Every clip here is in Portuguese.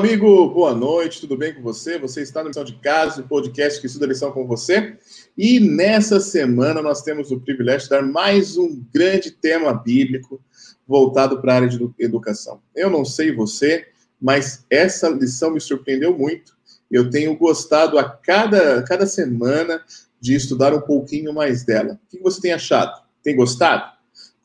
Amigo, boa noite, tudo bem com você? Você está na lição de casa, o podcast que estuda a lição com você. E nessa semana nós temos o privilégio de dar mais um grande tema bíblico voltado para a área de educação. Eu não sei você, mas essa lição me surpreendeu muito. Eu tenho gostado a cada, cada semana de estudar um pouquinho mais dela. O que você tem achado? Tem gostado?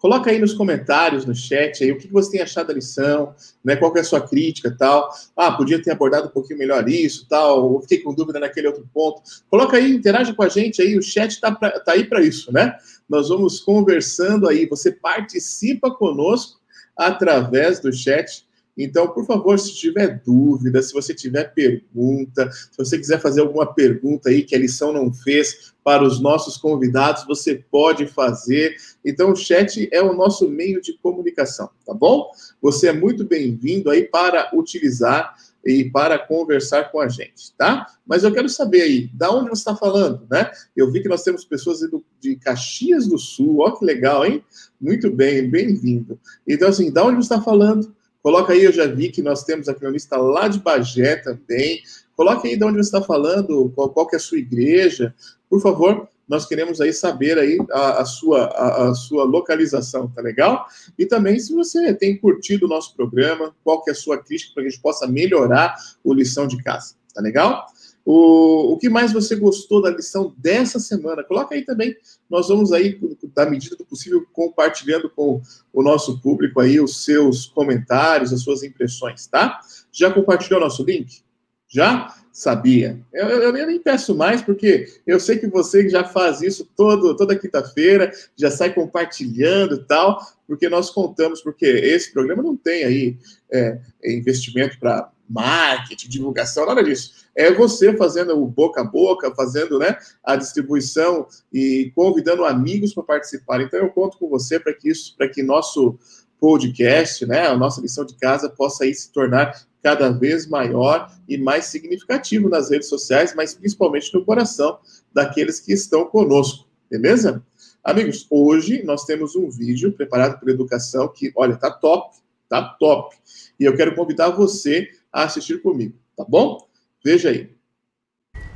Coloca aí nos comentários, no chat, aí, o que você tem achado da lição, né? Qual é a sua crítica tal. Ah, podia ter abordado um pouquinho melhor isso, tal. Ou fiquei com dúvida naquele outro ponto. Coloca aí, interage com a gente aí, o chat está tá aí para isso, né? Nós vamos conversando aí, você participa conosco através do chat então, por favor, se tiver dúvida, se você tiver pergunta, se você quiser fazer alguma pergunta aí que a lição não fez para os nossos convidados, você pode fazer. Então, o chat é o nosso meio de comunicação, tá bom? Você é muito bem-vindo aí para utilizar e para conversar com a gente, tá? Mas eu quero saber aí, da onde você está falando, né? Eu vi que nós temos pessoas de Caxias do Sul, ó que legal, hein? Muito bem, bem-vindo. Então, assim, da onde você está falando? Coloca aí, eu já vi que nós temos uma lista lá de Bagé também. Coloque aí de onde você está falando, qual, qual que é a sua igreja. Por favor, nós queremos aí saber aí a, a sua, a, a, sua localização, tá legal? E também se você tem curtido o nosso programa, qual que é a sua crítica para que a gente possa melhorar o lição de casa, tá legal? O, o que mais você gostou da lição dessa semana? Coloca aí também. Nós vamos aí, da medida do possível, compartilhando com o nosso público aí os seus comentários, as suas impressões, tá? Já compartilhou nosso link? Já? Sabia. Eu, eu, eu, nem peço mais, porque eu sei que você já faz isso todo, toda quinta-feira, já sai compartilhando e tal, porque nós contamos, porque esse programa não tem aí é, investimento para marketing, divulgação, nada disso. É você fazendo o boca a boca, fazendo né, a distribuição e convidando amigos para participar. Então eu conto com você para que isso, para que nosso podcast, né, a nossa lição de casa possa aí se tornar cada vez maior e mais significativo nas redes sociais, mas principalmente no coração daqueles que estão conosco, beleza? Amigos, hoje nós temos um vídeo preparado por educação que, olha, tá top, tá top. E eu quero convidar você a assistir comigo, tá bom? Veja aí.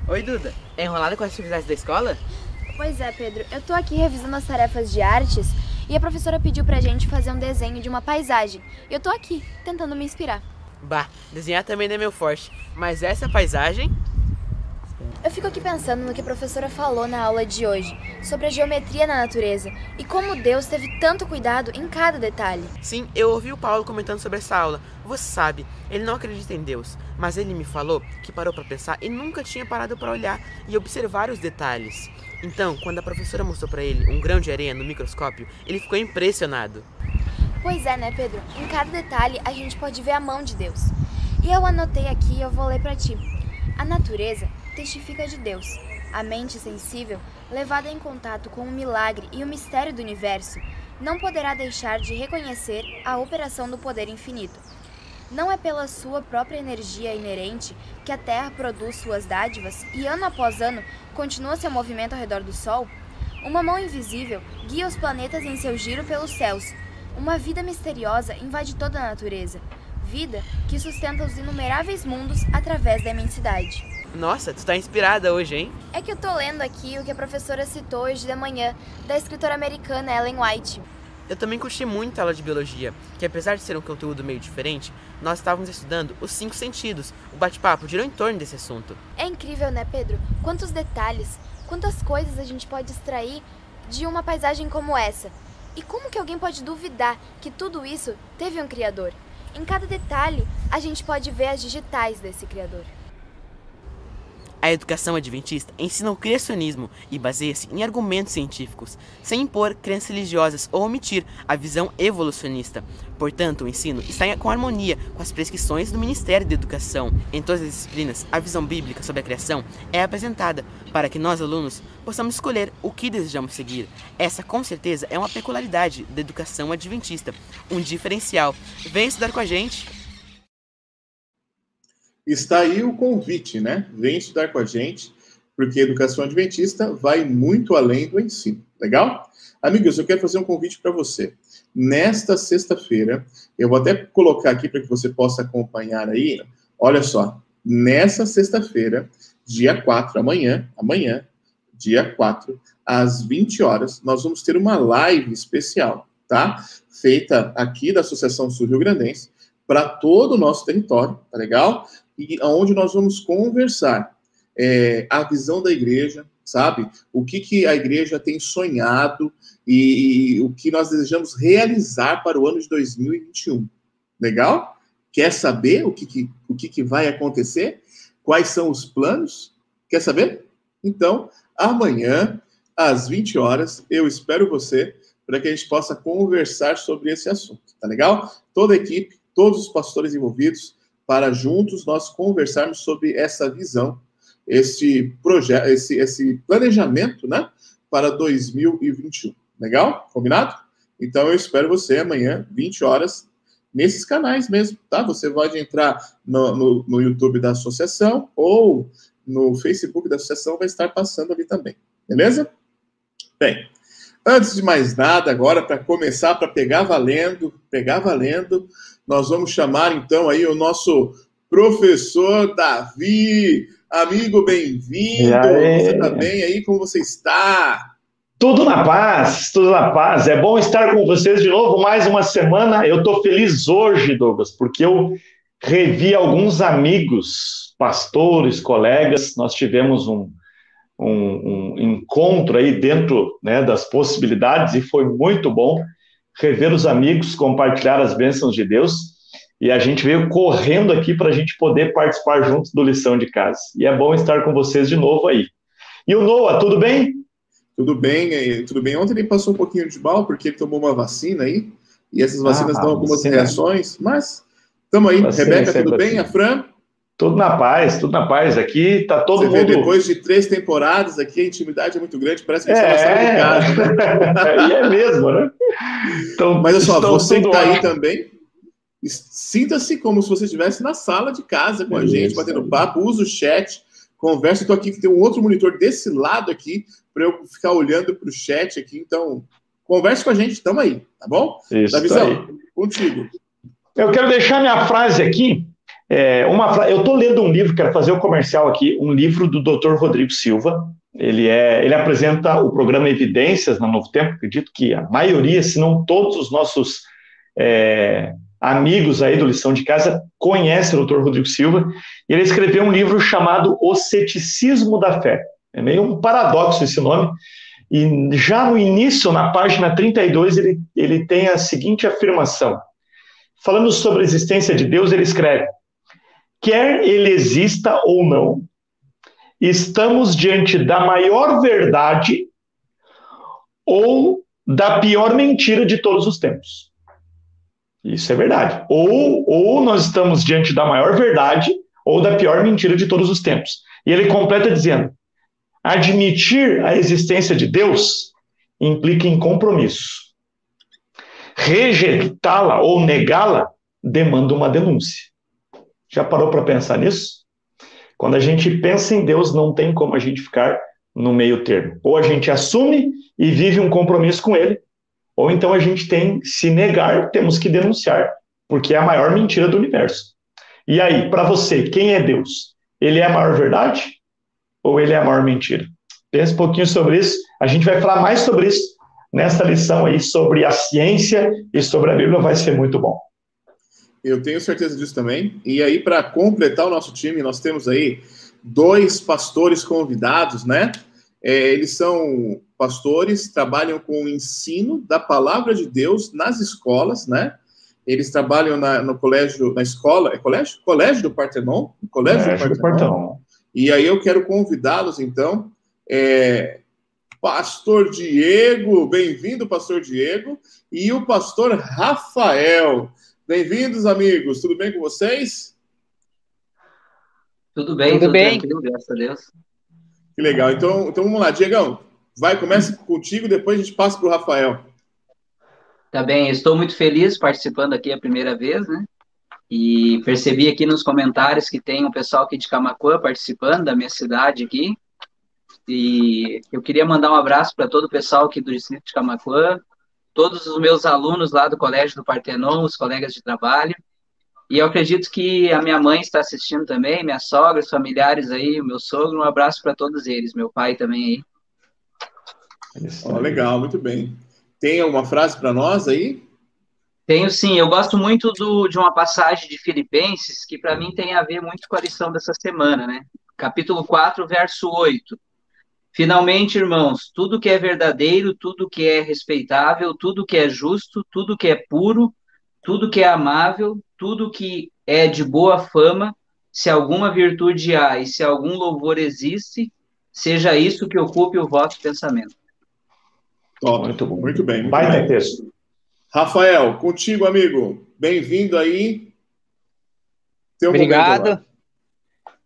Oi, Duda. É enrolada com as atividades da escola? Pois é, Pedro. Eu tô aqui revisando as tarefas de artes e a professora pediu pra gente fazer um desenho de uma paisagem. E eu tô aqui, tentando me inspirar. Bah, desenhar também não é meu forte. Mas essa paisagem eu fico aqui pensando no que a professora falou na aula de hoje, sobre a geometria na natureza e como Deus teve tanto cuidado em cada detalhe. Sim, eu ouvi o Paulo comentando sobre essa aula. Você sabe, ele não acredita em Deus, mas ele me falou que parou para pensar e nunca tinha parado para olhar e observar os detalhes. Então, quando a professora mostrou para ele um grão de areia no microscópio, ele ficou impressionado. Pois é, né, Pedro? Em cada detalhe a gente pode ver a mão de Deus. E eu anotei aqui e eu vou ler para ti. A natureza testifica de Deus. A mente sensível, levada em contato com o milagre e o mistério do universo, não poderá deixar de reconhecer a operação do poder infinito. Não é pela sua própria energia inerente que a Terra produz suas dádivas e ano após ano continua seu movimento ao redor do Sol? Uma mão invisível guia os planetas em seu giro pelos céus. Uma vida misteriosa invade toda a natureza. Vida que sustenta os inumeráveis mundos através da imensidade. Nossa, tu tá inspirada hoje, hein? É que eu tô lendo aqui o que a professora citou hoje de manhã, da escritora americana Ellen White. Eu também curti muito a aula de biologia, que apesar de ser um conteúdo meio diferente, nós estávamos estudando os cinco sentidos. O bate-papo girou em torno desse assunto. É incrível, né, Pedro? Quantos detalhes, quantas coisas a gente pode extrair de uma paisagem como essa. E como que alguém pode duvidar que tudo isso teve um criador? Em cada detalhe, a gente pode ver as digitais desse criador. A educação adventista ensina o criacionismo e baseia-se em argumentos científicos, sem impor crenças religiosas ou omitir a visão evolucionista. Portanto, o ensino está com harmonia com as prescrições do Ministério da Educação. Em todas as disciplinas, a visão bíblica sobre a criação é apresentada para que nós, alunos, possamos escolher o que desejamos seguir. Essa, com certeza, é uma peculiaridade da educação adventista, um diferencial. Vem estudar com a gente! Está aí o convite, né? Vem estudar com a gente, porque a educação adventista vai muito além do ensino. Legal? Amigos, eu quero fazer um convite para você. Nesta sexta-feira, eu vou até colocar aqui para que você possa acompanhar aí Olha só, nessa sexta-feira, dia 4, amanhã, amanhã, dia 4, às 20 horas, nós vamos ter uma live especial, tá? Feita aqui da Associação Sul Rio Grandense para todo o nosso território, tá legal? E onde nós vamos conversar é, a visão da igreja, sabe? O que, que a igreja tem sonhado e, e o que nós desejamos realizar para o ano de 2021. Legal? Quer saber o que, que, o que, que vai acontecer? Quais são os planos? Quer saber? Então, amanhã, às 20 horas, eu espero você para que a gente possa conversar sobre esse assunto, tá legal? Toda a equipe, todos os pastores envolvidos, para juntos nós conversarmos sobre essa visão esse projeto, esse, esse planejamento, né, para 2021. Legal? Combinado? Então eu espero você amanhã, 20 horas, nesses canais mesmo, tá? Você pode entrar no, no, no YouTube da associação ou no Facebook da associação, vai estar passando ali também. Beleza? Bem, antes de mais nada, agora, para começar, para pegar valendo, pegar valendo, nós vamos chamar então aí o nosso professor Davi. Amigo, bem-vindo. Você está bem aí? Como você está? Tudo na paz, tudo na paz. É bom estar com vocês de novo mais uma semana. Eu estou feliz hoje, Douglas, porque eu revi alguns amigos, pastores, colegas. Nós tivemos um, um, um encontro aí dentro né, das possibilidades e foi muito bom rever os amigos, compartilhar as bênçãos de Deus e a gente veio correndo aqui para a gente poder participar juntos do Lição de Casa. E é bom estar com vocês de novo aí. E o Noah, tudo bem? Tudo bem, tudo bem. Ontem ele passou um pouquinho de mal, porque ele tomou uma vacina aí, e essas vacinas ah, dão algumas vacina. reações, mas estamos aí. Vacina, Rebeca, tudo bem? A Fran? Tudo na paz, tudo na paz. Aqui tá todo Você mundo. Vê, depois de três temporadas aqui, a intimidade é muito grande, parece que a gente é... está na sala de casa. E é mesmo, né? Então, Mas olha só, você que está aí também, Sinta-se como se você estivesse na sala de casa com a gente, batendo papo, usa o chat, conversa. Estou aqui, tem um outro monitor desse lado aqui, para eu ficar olhando para o chat aqui. Então, converse com a gente, estamos aí, tá bom? Isso, Davizão, tá contigo. Eu quero deixar minha frase aqui. É, uma, eu estou lendo um livro, quero fazer o um comercial aqui, um livro do Dr. Rodrigo Silva. Ele, é, ele apresenta o programa Evidências na Novo Tempo. Acredito que a maioria, se não todos os nossos é, amigos aí do Lição de Casa conhecem o Dr. Rodrigo Silva, ele escreveu um livro chamado O Ceticismo da Fé. É meio um paradoxo esse nome, e já no início, na página 32, ele, ele tem a seguinte afirmação. Falando sobre a existência de Deus, ele escreve: Quer ele exista ou não, estamos diante da maior verdade ou da pior mentira de todos os tempos. Isso é verdade. Ou, ou nós estamos diante da maior verdade ou da pior mentira de todos os tempos. E ele completa dizendo: admitir a existência de Deus implica em compromisso. Rejeitá-la ou negá-la demanda uma denúncia. Já parou para pensar nisso? Quando a gente pensa em Deus, não tem como a gente ficar no meio termo. Ou a gente assume e vive um compromisso com Ele, ou então a gente tem, se negar, temos que denunciar, porque é a maior mentira do universo. E aí, para você, quem é Deus? Ele é a maior verdade ou ele é a maior mentira? Pense um pouquinho sobre isso. A gente vai falar mais sobre isso nessa lição aí sobre a ciência e sobre a Bíblia, vai ser muito bom. Eu tenho certeza disso também. E aí, para completar o nosso time, nós temos aí dois pastores convidados, né? É, eles são pastores, trabalham com o ensino da palavra de Deus nas escolas, né? Eles trabalham na, no colégio, na escola, é colégio? Colégio do Partenon? Colégio, colégio do, Partenon. do Partenon. E aí eu quero convidá-los, então, é, Pastor Diego, bem-vindo, Pastor Diego, e o Pastor Rafael. Bem-vindos, amigos. Tudo bem com vocês? Tudo bem, tudo, tudo bem. graças a Deus. Que legal. Então, então vamos lá, Diegão. Vai, começa contigo, depois a gente passa para o Rafael. Tá bem, estou muito feliz participando aqui a primeira vez, né? E percebi aqui nos comentários que tem um pessoal aqui de Camacuã participando da minha cidade aqui. E eu queria mandar um abraço para todo o pessoal aqui do distrito de Camacuã, todos os meus alunos lá do Colégio do Partenon, os colegas de trabalho. E eu acredito que a minha mãe está assistindo também, minha sogra, os familiares aí, o meu sogro, um abraço para todos eles, meu pai também aí. Oh, legal, muito bem. Tem alguma frase para nós aí? Tenho sim, eu gosto muito do, de uma passagem de Filipenses que para mim tem a ver muito com a lição dessa semana, né? Capítulo 4, verso 8. Finalmente, irmãos, tudo que é verdadeiro, tudo que é respeitável, tudo que é justo, tudo que é puro, tudo que é amável, tudo que é de boa fama, se alguma virtude há e se algum louvor existe, seja isso que ocupe o vosso pensamento. Top. Muito bom. Muito bem. Muito Vai bem. texto. Rafael, contigo, amigo. Bem-vindo aí. Teu Obrigado.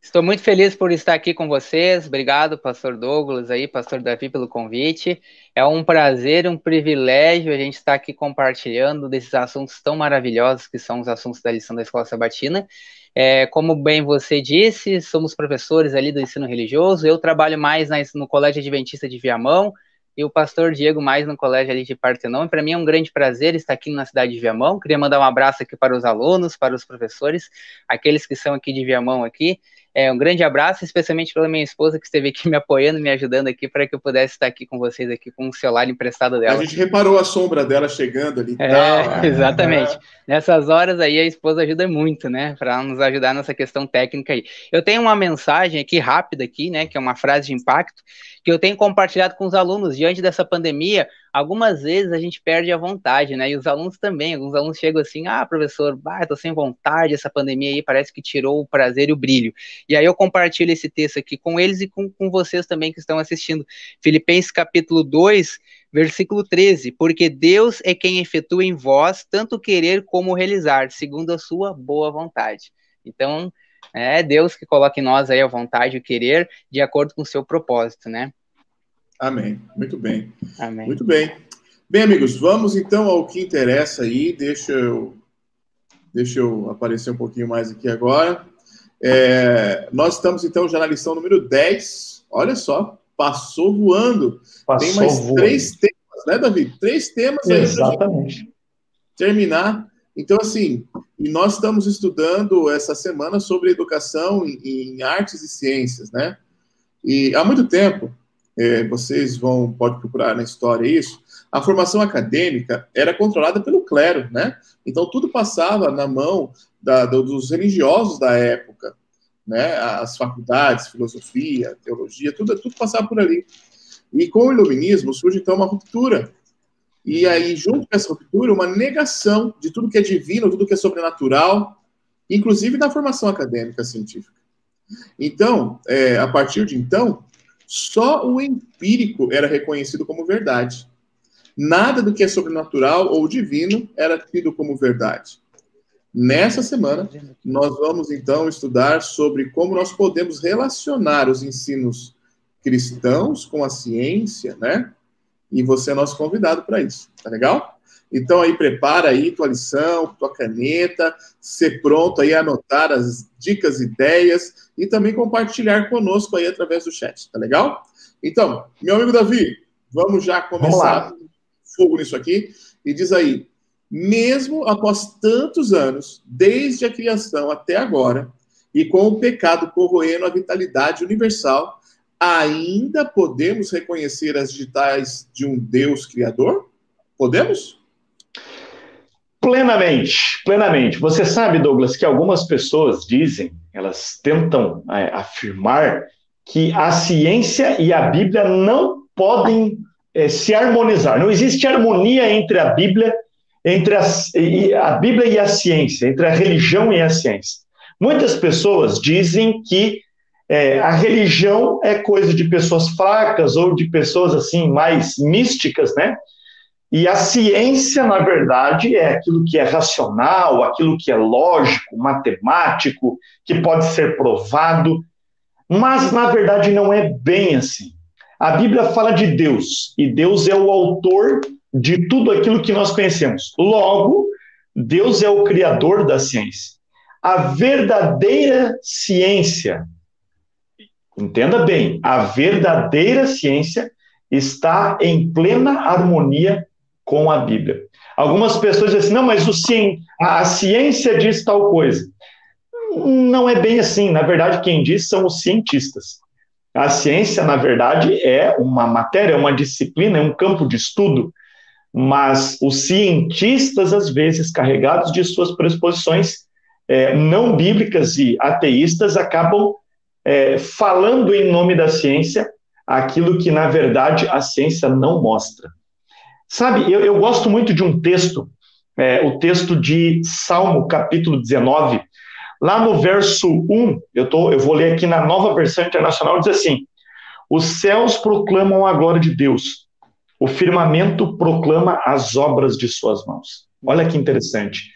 Estou muito feliz por estar aqui com vocês. Obrigado, pastor Douglas aí, pastor Davi pelo convite. É um prazer, um privilégio a gente estar aqui compartilhando desses assuntos tão maravilhosos que são os assuntos da lição da Escola Sabatina. É, como bem você disse, somos professores ali do ensino religioso. Eu trabalho mais no Colégio Adventista de Viamão, e o pastor Diego mais no colégio ali de Partenon. Para mim é um grande prazer estar aqui na cidade de Viamão. Queria mandar um abraço aqui para os alunos, para os professores, aqueles que são aqui de Viamão aqui. É, um grande abraço, especialmente pela minha esposa que esteve aqui me apoiando, me ajudando aqui para que eu pudesse estar aqui com vocês aqui com o celular emprestado dela. A gente reparou a sombra dela chegando ali. É, exatamente. Nessas horas aí a esposa ajuda muito, né, para nos ajudar nessa questão técnica aí. Eu tenho uma mensagem aqui rápida aqui, né, que é uma frase de impacto que eu tenho compartilhado com os alunos diante dessa pandemia algumas vezes a gente perde a vontade, né? E os alunos também, alguns alunos chegam assim, ah, professor, bah, tô sem vontade, essa pandemia aí parece que tirou o prazer e o brilho. E aí eu compartilho esse texto aqui com eles e com, com vocês também que estão assistindo. Filipenses capítulo 2, versículo 13, porque Deus é quem efetua em vós tanto querer como realizar, segundo a sua boa vontade. Então, é Deus que coloca em nós aí a vontade o querer de acordo com o seu propósito, né? Amém. Muito bem. Amém. Muito bem. Bem, amigos, vamos então ao que interessa aí. Deixa eu, deixa eu aparecer um pouquinho mais aqui agora. É, nós estamos então já na lição número 10. Olha só, passou voando. Passou Tem mais voando. três temas, né, Davi? Três temas aí Exatamente. terminar. Então, assim, e nós estamos estudando essa semana sobre educação em, em artes e ciências, né? E há muito tempo é, vocês vão pode procurar na história isso. A formação acadêmica era controlada pelo clero, né? Então tudo passava na mão da, dos religiosos da época, né? As faculdades, filosofia, teologia, tudo, tudo passava por ali. E com o iluminismo surge então uma ruptura. E aí, junto com essa ruptura, uma negação de tudo que é divino, tudo que é sobrenatural, inclusive da formação acadêmica científica. Então, é, a partir de então, só o empírico era reconhecido como verdade. Nada do que é sobrenatural ou divino era tido como verdade. Nessa semana, nós vamos então estudar sobre como nós podemos relacionar os ensinos cristãos com a ciência, né? E você é nosso convidado para isso, tá legal? Então aí prepara aí tua lição, tua caneta, ser pronto aí a anotar as dicas, ideias e também compartilhar conosco aí através do chat, tá legal? Então, meu amigo Davi, vamos já começar vamos fogo nisso aqui e diz aí, mesmo após tantos anos, desde a criação até agora, e com o pecado corroendo a vitalidade universal, ainda podemos reconhecer as digitais de um Deus criador? Podemos? Plenamente, plenamente. Você sabe, Douglas, que algumas pessoas dizem, elas tentam é, afirmar que a ciência e a Bíblia não podem é, se harmonizar. Não existe harmonia entre a Bíblia, entre as, a Bíblia e a ciência, entre a religião e a ciência. Muitas pessoas dizem que é, a religião é coisa de pessoas fracas ou de pessoas assim mais místicas, né? E a ciência, na verdade, é aquilo que é racional, aquilo que é lógico, matemático, que pode ser provado, mas na verdade não é bem assim. A Bíblia fala de Deus, e Deus é o autor de tudo aquilo que nós conhecemos. Logo, Deus é o criador da ciência. A verdadeira ciência, entenda bem, a verdadeira ciência está em plena harmonia com a Bíblia. Algumas pessoas dizem assim, não, mas o cien... a ciência diz tal coisa. Não é bem assim. Na verdade, quem diz são os cientistas. A ciência, na verdade, é uma matéria, é uma disciplina, é um campo de estudo, mas os cientistas, às vezes, carregados de suas pressuposições é, não bíblicas e ateístas, acabam é, falando em nome da ciência aquilo que, na verdade, a ciência não mostra. Sabe, eu, eu gosto muito de um texto, é, o texto de Salmo, capítulo 19, lá no verso 1, eu, tô, eu vou ler aqui na nova versão internacional, diz assim: Os céus proclamam a glória de Deus, o firmamento proclama as obras de suas mãos. Olha que interessante.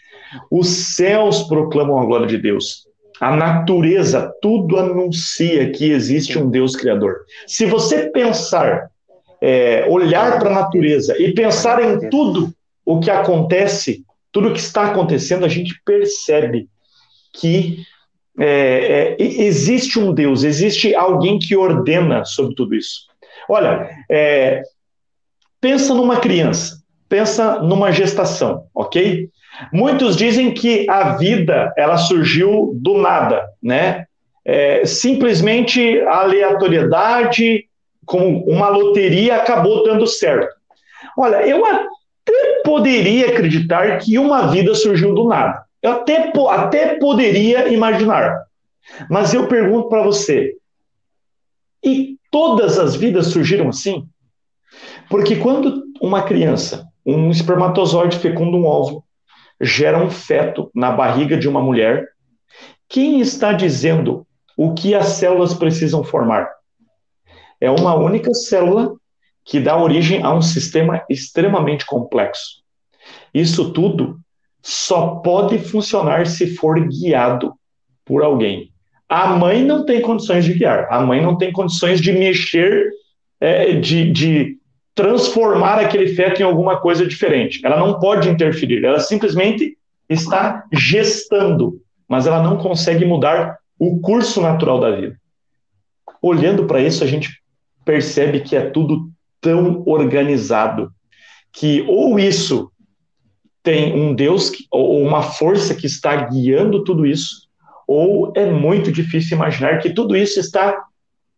Os céus proclamam a glória de Deus. A natureza, tudo anuncia que existe um Deus Criador. Se você pensar, é, olhar para a natureza e pensar em tudo o que acontece, tudo o que está acontecendo, a gente percebe que é, é, existe um Deus, existe alguém que ordena sobre tudo isso. Olha, é, pensa numa criança, pensa numa gestação, ok? Muitos dizem que a vida ela surgiu do nada, né? É, simplesmente aleatoriedade, como uma loteria, acabou dando certo. Olha, eu até poderia acreditar que uma vida surgiu do nada. Eu até, até poderia imaginar. Mas eu pergunto para você: e todas as vidas surgiram assim? Porque quando uma criança, um espermatozoide fecunda um óvulo, gera um feto na barriga de uma mulher, quem está dizendo o que as células precisam formar? É uma única célula que dá origem a um sistema extremamente complexo. Isso tudo só pode funcionar se for guiado por alguém. A mãe não tem condições de guiar, a mãe não tem condições de mexer, é, de, de transformar aquele feto em alguma coisa diferente. Ela não pode interferir, ela simplesmente está gestando, mas ela não consegue mudar o curso natural da vida. Olhando para isso, a gente percebe que é tudo tão organizado que ou isso tem um Deus ou uma força que está guiando tudo isso, ou é muito difícil imaginar que tudo isso está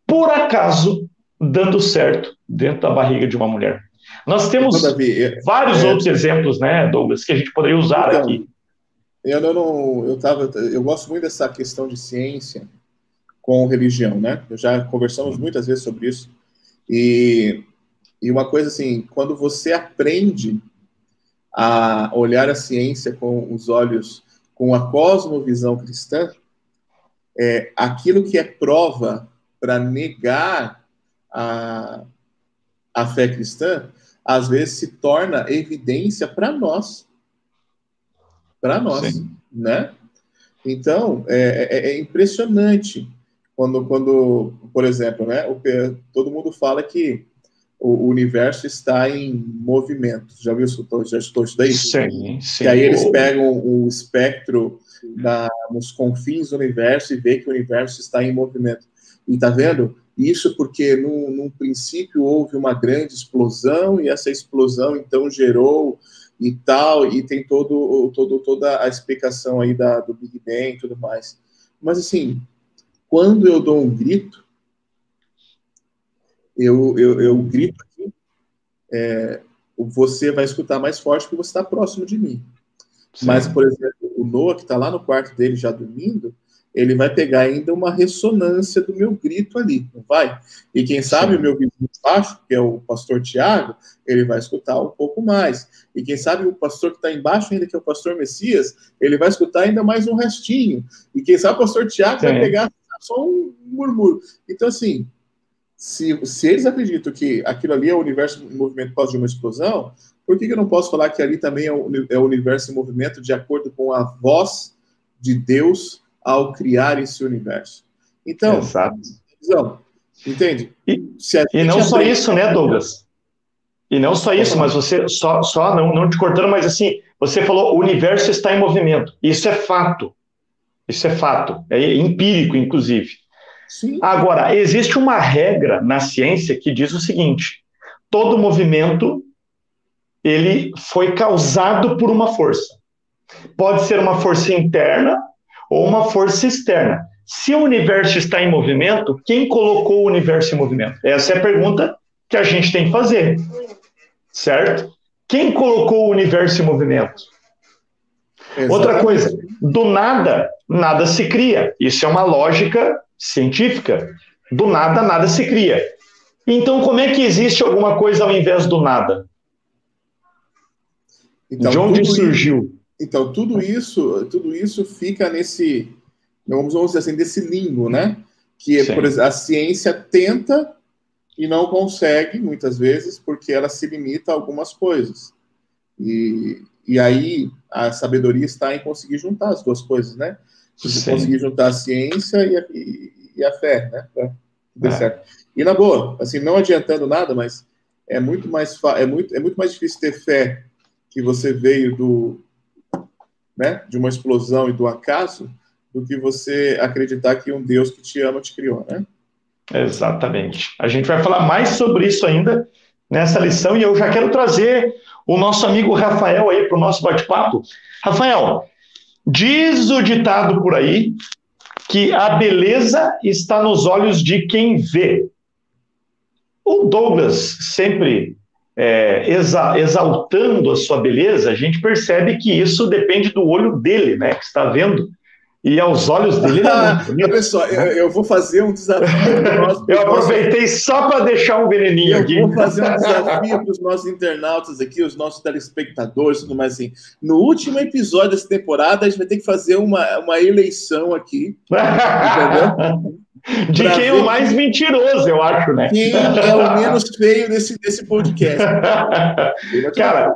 por acaso dando certo dentro da barriga de uma mulher. Nós temos Davi, vários é, outros exemplos, né, Douglas, que a gente poderia usar então, aqui. Eu não, eu tava, eu gosto muito dessa questão de ciência com religião, né? Eu já conversamos muitas vezes sobre isso e e uma coisa assim, quando você aprende a olhar a ciência com os olhos, com a cosmovisão cristã, é, aquilo que é prova para negar a, a fé cristã, às vezes se torna evidência para nós. Para nós, Sim. né? Então, é, é, é, impressionante quando, quando, por exemplo, né, o, todo mundo fala que o, universo está em movimento. Já viu isso? Já estou isso daí? Sim, sim. E aí eles pegam o espectro na, nos confins do universo e vê que o universo está em movimento. E tá vendo? Isso porque, no, num princípio, houve uma grande explosão e essa explosão, então, gerou e tal, e tem todo, todo, toda a explicação aí da, do Big Bang e tudo mais. Mas, assim, quando eu dou um grito, eu, eu, eu grito aqui, é, você vai escutar mais forte porque você está próximo de mim. Sim. Mas, por exemplo, o Noah, que está lá no quarto dele já dormindo, ele vai pegar ainda uma ressonância do meu grito ali, não vai? E quem sabe Sim. o meu vizinho baixo, que é o pastor Tiago, ele vai escutar um pouco mais. E quem sabe o pastor que está embaixo ainda, que é o pastor Messias, ele vai escutar ainda mais um restinho. E quem sabe o pastor Tiago vai pegar só um murmúrio. Então, assim, se, se eles acreditam que aquilo ali é o universo em movimento por causa de uma explosão, por que, que eu não posso falar que ali também é o, é o universo em movimento de acordo com a voz de Deus ao criar esse universo. Então, Exato. entende? E, e não só isso, né, Douglas? E não só isso, mas você, só, só não, não te cortando, mas assim, você falou, o universo está em movimento. Isso é fato. Isso é fato. É empírico, inclusive. Sim. Agora, existe uma regra na ciência que diz o seguinte: todo movimento ele foi causado por uma força. Pode ser uma força interna ou uma força externa. Se o universo está em movimento, quem colocou o universo em movimento? Essa é a pergunta que a gente tem que fazer. Certo? Quem colocou o universo em movimento? Exatamente. Outra coisa, do nada, nada se cria. Isso é uma lógica científica. Do nada, nada se cria. Então, como é que existe alguma coisa ao invés do nada? Então, De onde surgiu? Isso, então, tudo isso, tudo isso fica nesse, vamos dizer assim, desse limbo, né? Que, a ciência tenta e não consegue, muitas vezes, porque ela se limita a algumas coisas. E, e aí a sabedoria está em conseguir juntar as duas coisas, né? Conseguir juntar a ciência e a, e, e a fé, né? Pra é. certo. E na boa, assim, não adiantando nada, mas é muito mais é muito é muito mais difícil ter fé que você veio do né, de uma explosão e do acaso do que você acreditar que um Deus que te ama te criou, né? Exatamente. A gente vai falar mais sobre isso ainda nessa lição e eu já quero trazer o nosso amigo Rafael aí para o nosso bate-papo. Rafael, diz o ditado por aí que a beleza está nos olhos de quem vê. O Douglas sempre é, exa exaltando a sua beleza, a gente percebe que isso depende do olho dele, né, que está vendo e aos olhos dele ah, Olha só, eu, eu, vou fazer um desafio. Nós, eu aproveitei nossos... só para deixar um veneninho eu aqui. Eu vou fazer um desafio para os nossos internautas aqui, os nossos telespectadores, tudo mais assim. No último episódio dessa temporada, a gente vai ter que fazer uma, uma eleição aqui. entendeu? De quem é o mais mentiroso, eu acho, né? Quem é o menos feio desse, desse podcast. Cara,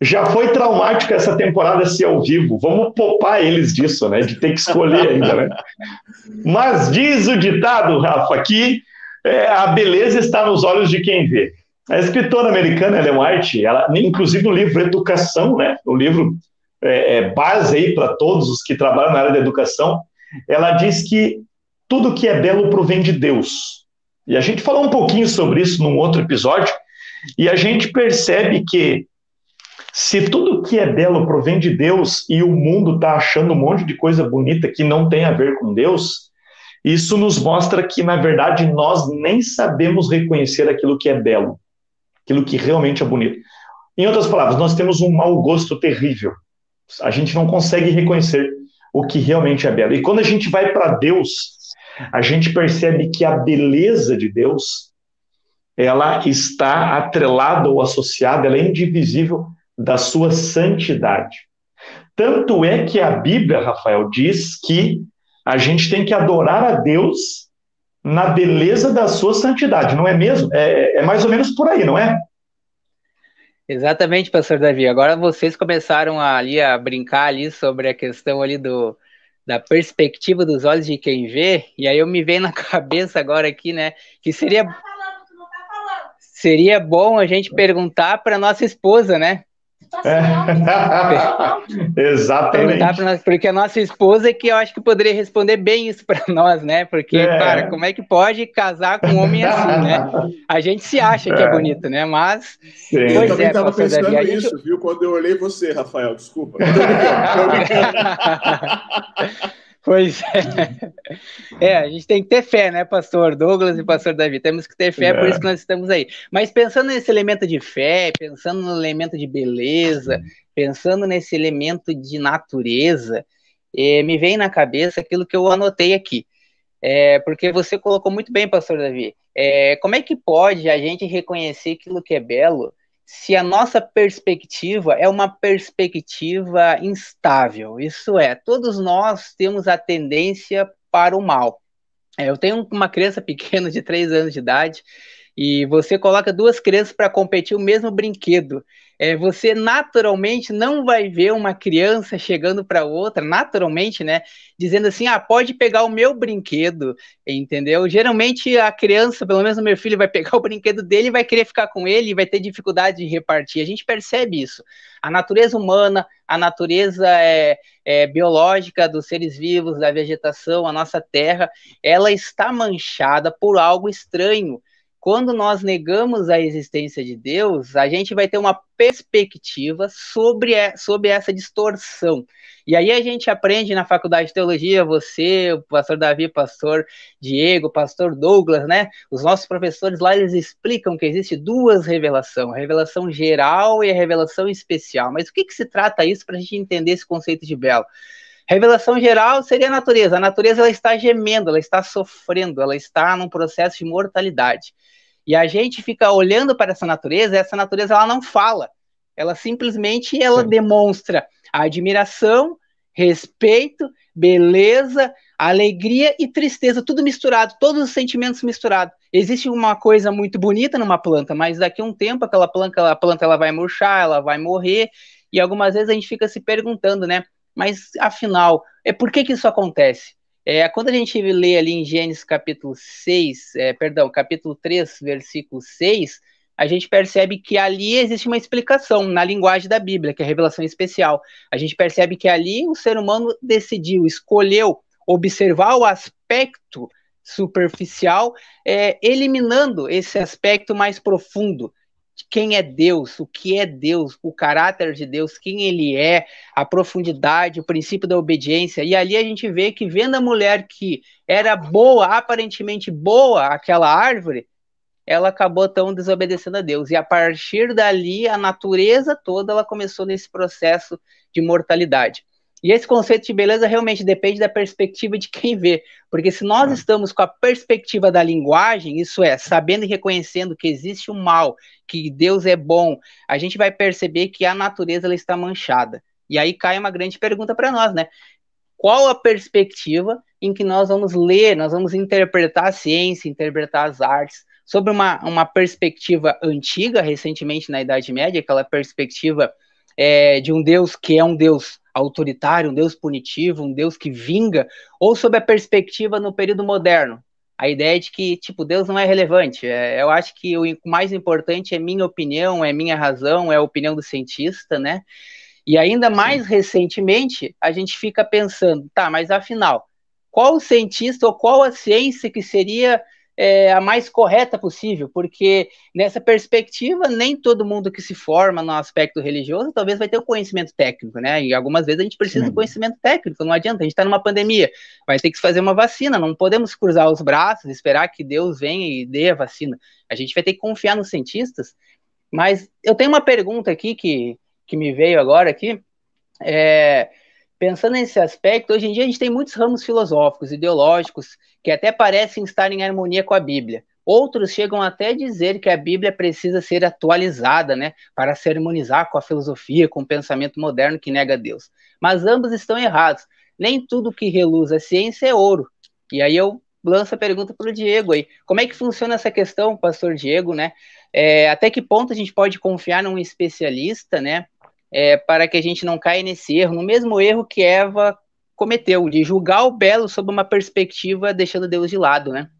já foi traumático essa temporada ser ao vivo. Vamos poupar eles disso, né? De ter que escolher ainda, né? Mas diz o ditado, Rafa, que é, a beleza está nos olhos de quem vê. A escritora americana Ellen White, ela, inclusive no livro Educação, né? O livro é, é base aí para todos os que trabalham na área da educação, ela diz que tudo que é belo provém de Deus. E a gente falou um pouquinho sobre isso num outro episódio, e a gente percebe que se tudo que é belo provém de Deus e o mundo está achando um monte de coisa bonita que não tem a ver com Deus, isso nos mostra que, na verdade, nós nem sabemos reconhecer aquilo que é belo, aquilo que realmente é bonito. Em outras palavras, nós temos um mau gosto terrível. A gente não consegue reconhecer o que realmente é belo. E quando a gente vai para Deus, a gente percebe que a beleza de Deus ela está atrelada ou associada, ela é indivisível da sua santidade. Tanto é que a Bíblia, Rafael, diz que a gente tem que adorar a Deus na beleza da sua santidade, não é mesmo? É, é mais ou menos por aí, não é? Exatamente, pastor Davi. Agora vocês começaram ali a brincar ali sobre a questão ali do da perspectiva dos olhos de quem vê, e aí eu me vejo na cabeça agora aqui, né, que seria tá seria bom a gente perguntar para nossa esposa, né? É. Exatamente. Nós, porque a nossa esposa é que eu acho que poderia responder bem isso para nós, né? Porque, é. cara, como é que pode casar com um homem assim, né? A gente se acha que é, é bonito, né? Mas. Sim. Eu também estava é, pensando Davi, isso, gente... viu? Quando eu olhei você, Rafael, desculpa. Pois é. É, a gente tem que ter fé, né, pastor Douglas e pastor Davi? Temos que ter fé, é. por isso que nós estamos aí. Mas pensando nesse elemento de fé, pensando no elemento de beleza, pensando nesse elemento de natureza, é, me vem na cabeça aquilo que eu anotei aqui. É, porque você colocou muito bem, pastor Davi. É, como é que pode a gente reconhecer aquilo que é belo se a nossa perspectiva é uma perspectiva instável. Isso é, todos nós temos a tendência para o mal. É, eu tenho uma criança pequena de 3 anos de idade e você coloca duas crianças para competir o mesmo brinquedo é, você naturalmente não vai ver uma criança chegando para outra, naturalmente, né? Dizendo assim: ah, pode pegar o meu brinquedo, entendeu? Geralmente a criança, pelo menos o meu filho, vai pegar o brinquedo dele vai querer ficar com ele vai ter dificuldade de repartir. A gente percebe isso. A natureza humana, a natureza é, é, biológica dos seres vivos, da vegetação, a nossa terra, ela está manchada por algo estranho quando nós negamos a existência de Deus, a gente vai ter uma perspectiva sobre, sobre essa distorção. E aí a gente aprende na faculdade de teologia, você, o pastor Davi, pastor Diego, pastor Douglas, né? Os nossos professores lá, eles explicam que existe duas revelações, a revelação geral e a revelação especial. Mas o que, que se trata isso para a gente entender esse conceito de belo? Revelação geral seria a natureza. A natureza ela está gemendo, ela está sofrendo, ela está num processo de mortalidade. E a gente fica olhando para essa natureza, e essa natureza ela não fala. Ela simplesmente ela demonstra admiração, respeito, beleza, alegria e tristeza, tudo misturado, todos os sentimentos misturados. Existe uma coisa muito bonita numa planta, mas daqui a um tempo aquela planta, a planta ela vai murchar, ela vai morrer, e algumas vezes a gente fica se perguntando, né? Mas afinal, é por que que isso acontece? É, quando a gente lê ali em Gênesis capítulo 6, é, perdão, capítulo 3, versículo 6, a gente percebe que ali existe uma explicação na linguagem da Bíblia, que é a revelação especial. A gente percebe que ali o ser humano decidiu, escolheu observar o aspecto superficial, é, eliminando esse aspecto mais profundo quem é Deus, o que é Deus, o caráter de Deus, quem ele é, a profundidade, o princípio da obediência. E ali a gente vê que vendo a mulher que era boa, aparentemente boa, aquela árvore, ela acabou tão desobedecendo a Deus. E a partir dali, a natureza toda ela começou nesse processo de mortalidade. E esse conceito de beleza realmente depende da perspectiva de quem vê. Porque se nós estamos com a perspectiva da linguagem, isso é, sabendo e reconhecendo que existe o um mal, que Deus é bom, a gente vai perceber que a natureza ela está manchada. E aí cai uma grande pergunta para nós, né? Qual a perspectiva em que nós vamos ler, nós vamos interpretar a ciência, interpretar as artes, sobre uma, uma perspectiva antiga, recentemente na Idade Média, aquela perspectiva é, de um Deus que é um Deus autoritário, um Deus punitivo, um Deus que vinga, ou sob a perspectiva no período moderno, a ideia de que, tipo, Deus não é relevante. É, eu acho que o mais importante é minha opinião, é minha razão, é a opinião do cientista, né? E ainda mais Sim. recentemente, a gente fica pensando, tá, mas afinal, qual o cientista ou qual a ciência que seria é, a mais correta possível, porque nessa perspectiva, nem todo mundo que se forma no aspecto religioso talvez vai ter o conhecimento técnico, né? E algumas vezes a gente precisa Sim. do conhecimento técnico, não adianta, a gente está numa pandemia, vai ter que fazer uma vacina, não podemos cruzar os braços, esperar que Deus venha e dê a vacina. A gente vai ter que confiar nos cientistas. Mas eu tenho uma pergunta aqui que, que me veio agora aqui. É, pensando nesse aspecto, hoje em dia a gente tem muitos ramos filosóficos, ideológicos, que até parecem estar em harmonia com a Bíblia. Outros chegam até a dizer que a Bíblia precisa ser atualizada, né, para se harmonizar com a filosofia, com o pensamento moderno que nega Deus. Mas ambos estão errados. Nem tudo que reluz a ciência é ouro. E aí eu lanço a pergunta para o Diego aí. Como é que funciona essa questão, pastor Diego, né? É, até que ponto a gente pode confiar num especialista, né? É, para que a gente não caia nesse erro, no mesmo erro que Eva cometeu, de julgar o belo sob uma perspectiva deixando Deus de lado, né?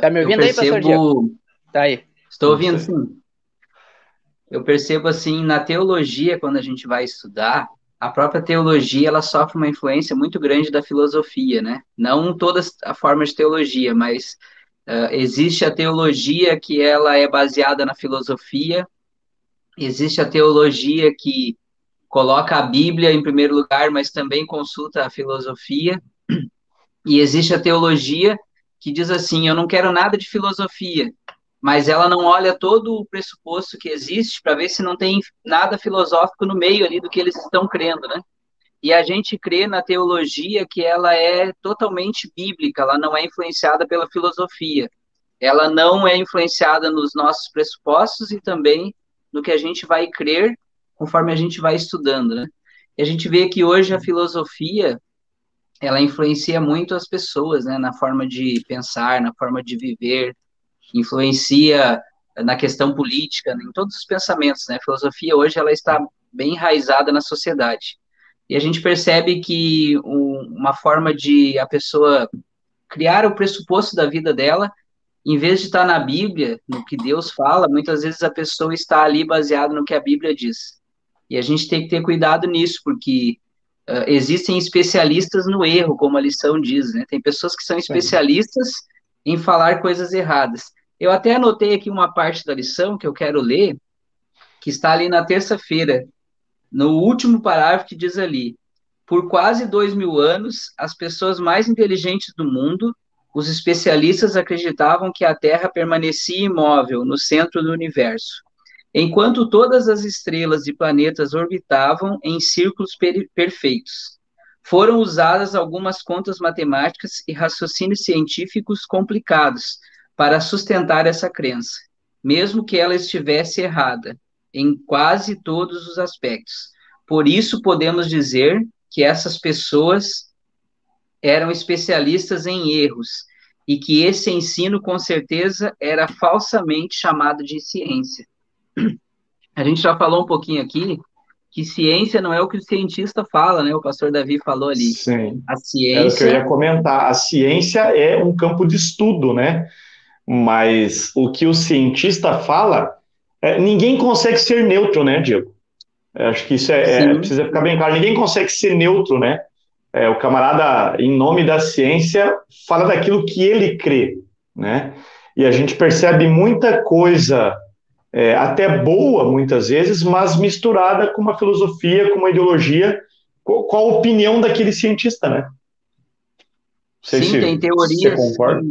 Tá me ouvindo percebo... aí, pastor Diego? Tá aí. Estou ouvindo, sim. Eu percebo, assim, na teologia, quando a gente vai estudar, a própria teologia, ela sofre uma influência muito grande da filosofia, né? Não toda a forma de teologia, mas Uh, existe a teologia que ela é baseada na filosofia, existe a teologia que coloca a Bíblia em primeiro lugar, mas também consulta a filosofia, e existe a teologia que diz assim: eu não quero nada de filosofia, mas ela não olha todo o pressuposto que existe para ver se não tem nada filosófico no meio ali do que eles estão crendo, né? E a gente crê na teologia que ela é totalmente bíblica, ela não é influenciada pela filosofia, ela não é influenciada nos nossos pressupostos e também no que a gente vai crer conforme a gente vai estudando, né? E a gente vê que hoje a filosofia ela influencia muito as pessoas, né, na forma de pensar, na forma de viver, influencia na questão política, em todos os pensamentos, né? A filosofia hoje ela está bem enraizada na sociedade. E a gente percebe que um, uma forma de a pessoa criar o pressuposto da vida dela, em vez de estar na Bíblia, no que Deus fala, muitas vezes a pessoa está ali baseada no que a Bíblia diz. E a gente tem que ter cuidado nisso, porque uh, existem especialistas no erro, como a lição diz, né? Tem pessoas que são especialistas em falar coisas erradas. Eu até anotei aqui uma parte da lição que eu quero ler, que está ali na terça-feira, no último parágrafo que diz ali: por quase dois mil anos, as pessoas mais inteligentes do mundo, os especialistas acreditavam que a Terra permanecia imóvel no centro do universo, enquanto todas as estrelas e planetas orbitavam em círculos per perfeitos. Foram usadas algumas contas matemáticas e raciocínios científicos complicados para sustentar essa crença, mesmo que ela estivesse errada em quase todos os aspectos. Por isso, podemos dizer que essas pessoas eram especialistas em erros e que esse ensino, com certeza, era falsamente chamado de ciência. A gente já falou um pouquinho aqui que ciência não é o que o cientista fala, né? O pastor Davi falou ali. Sim. A ciência. É o que eu ia comentar. A ciência é um campo de estudo, né? Mas o que o cientista fala, é, ninguém consegue ser neutro, né, Diego? Acho que isso é, é, precisa ficar bem claro. Ninguém consegue ser neutro, né? É, o camarada, em nome da ciência, fala daquilo que ele crê, né? E a gente percebe muita coisa, é, até boa muitas vezes, mas misturada com uma filosofia, com uma ideologia, com, com a opinião daquele cientista, né? Sim, se, tem teorias. Você concorda?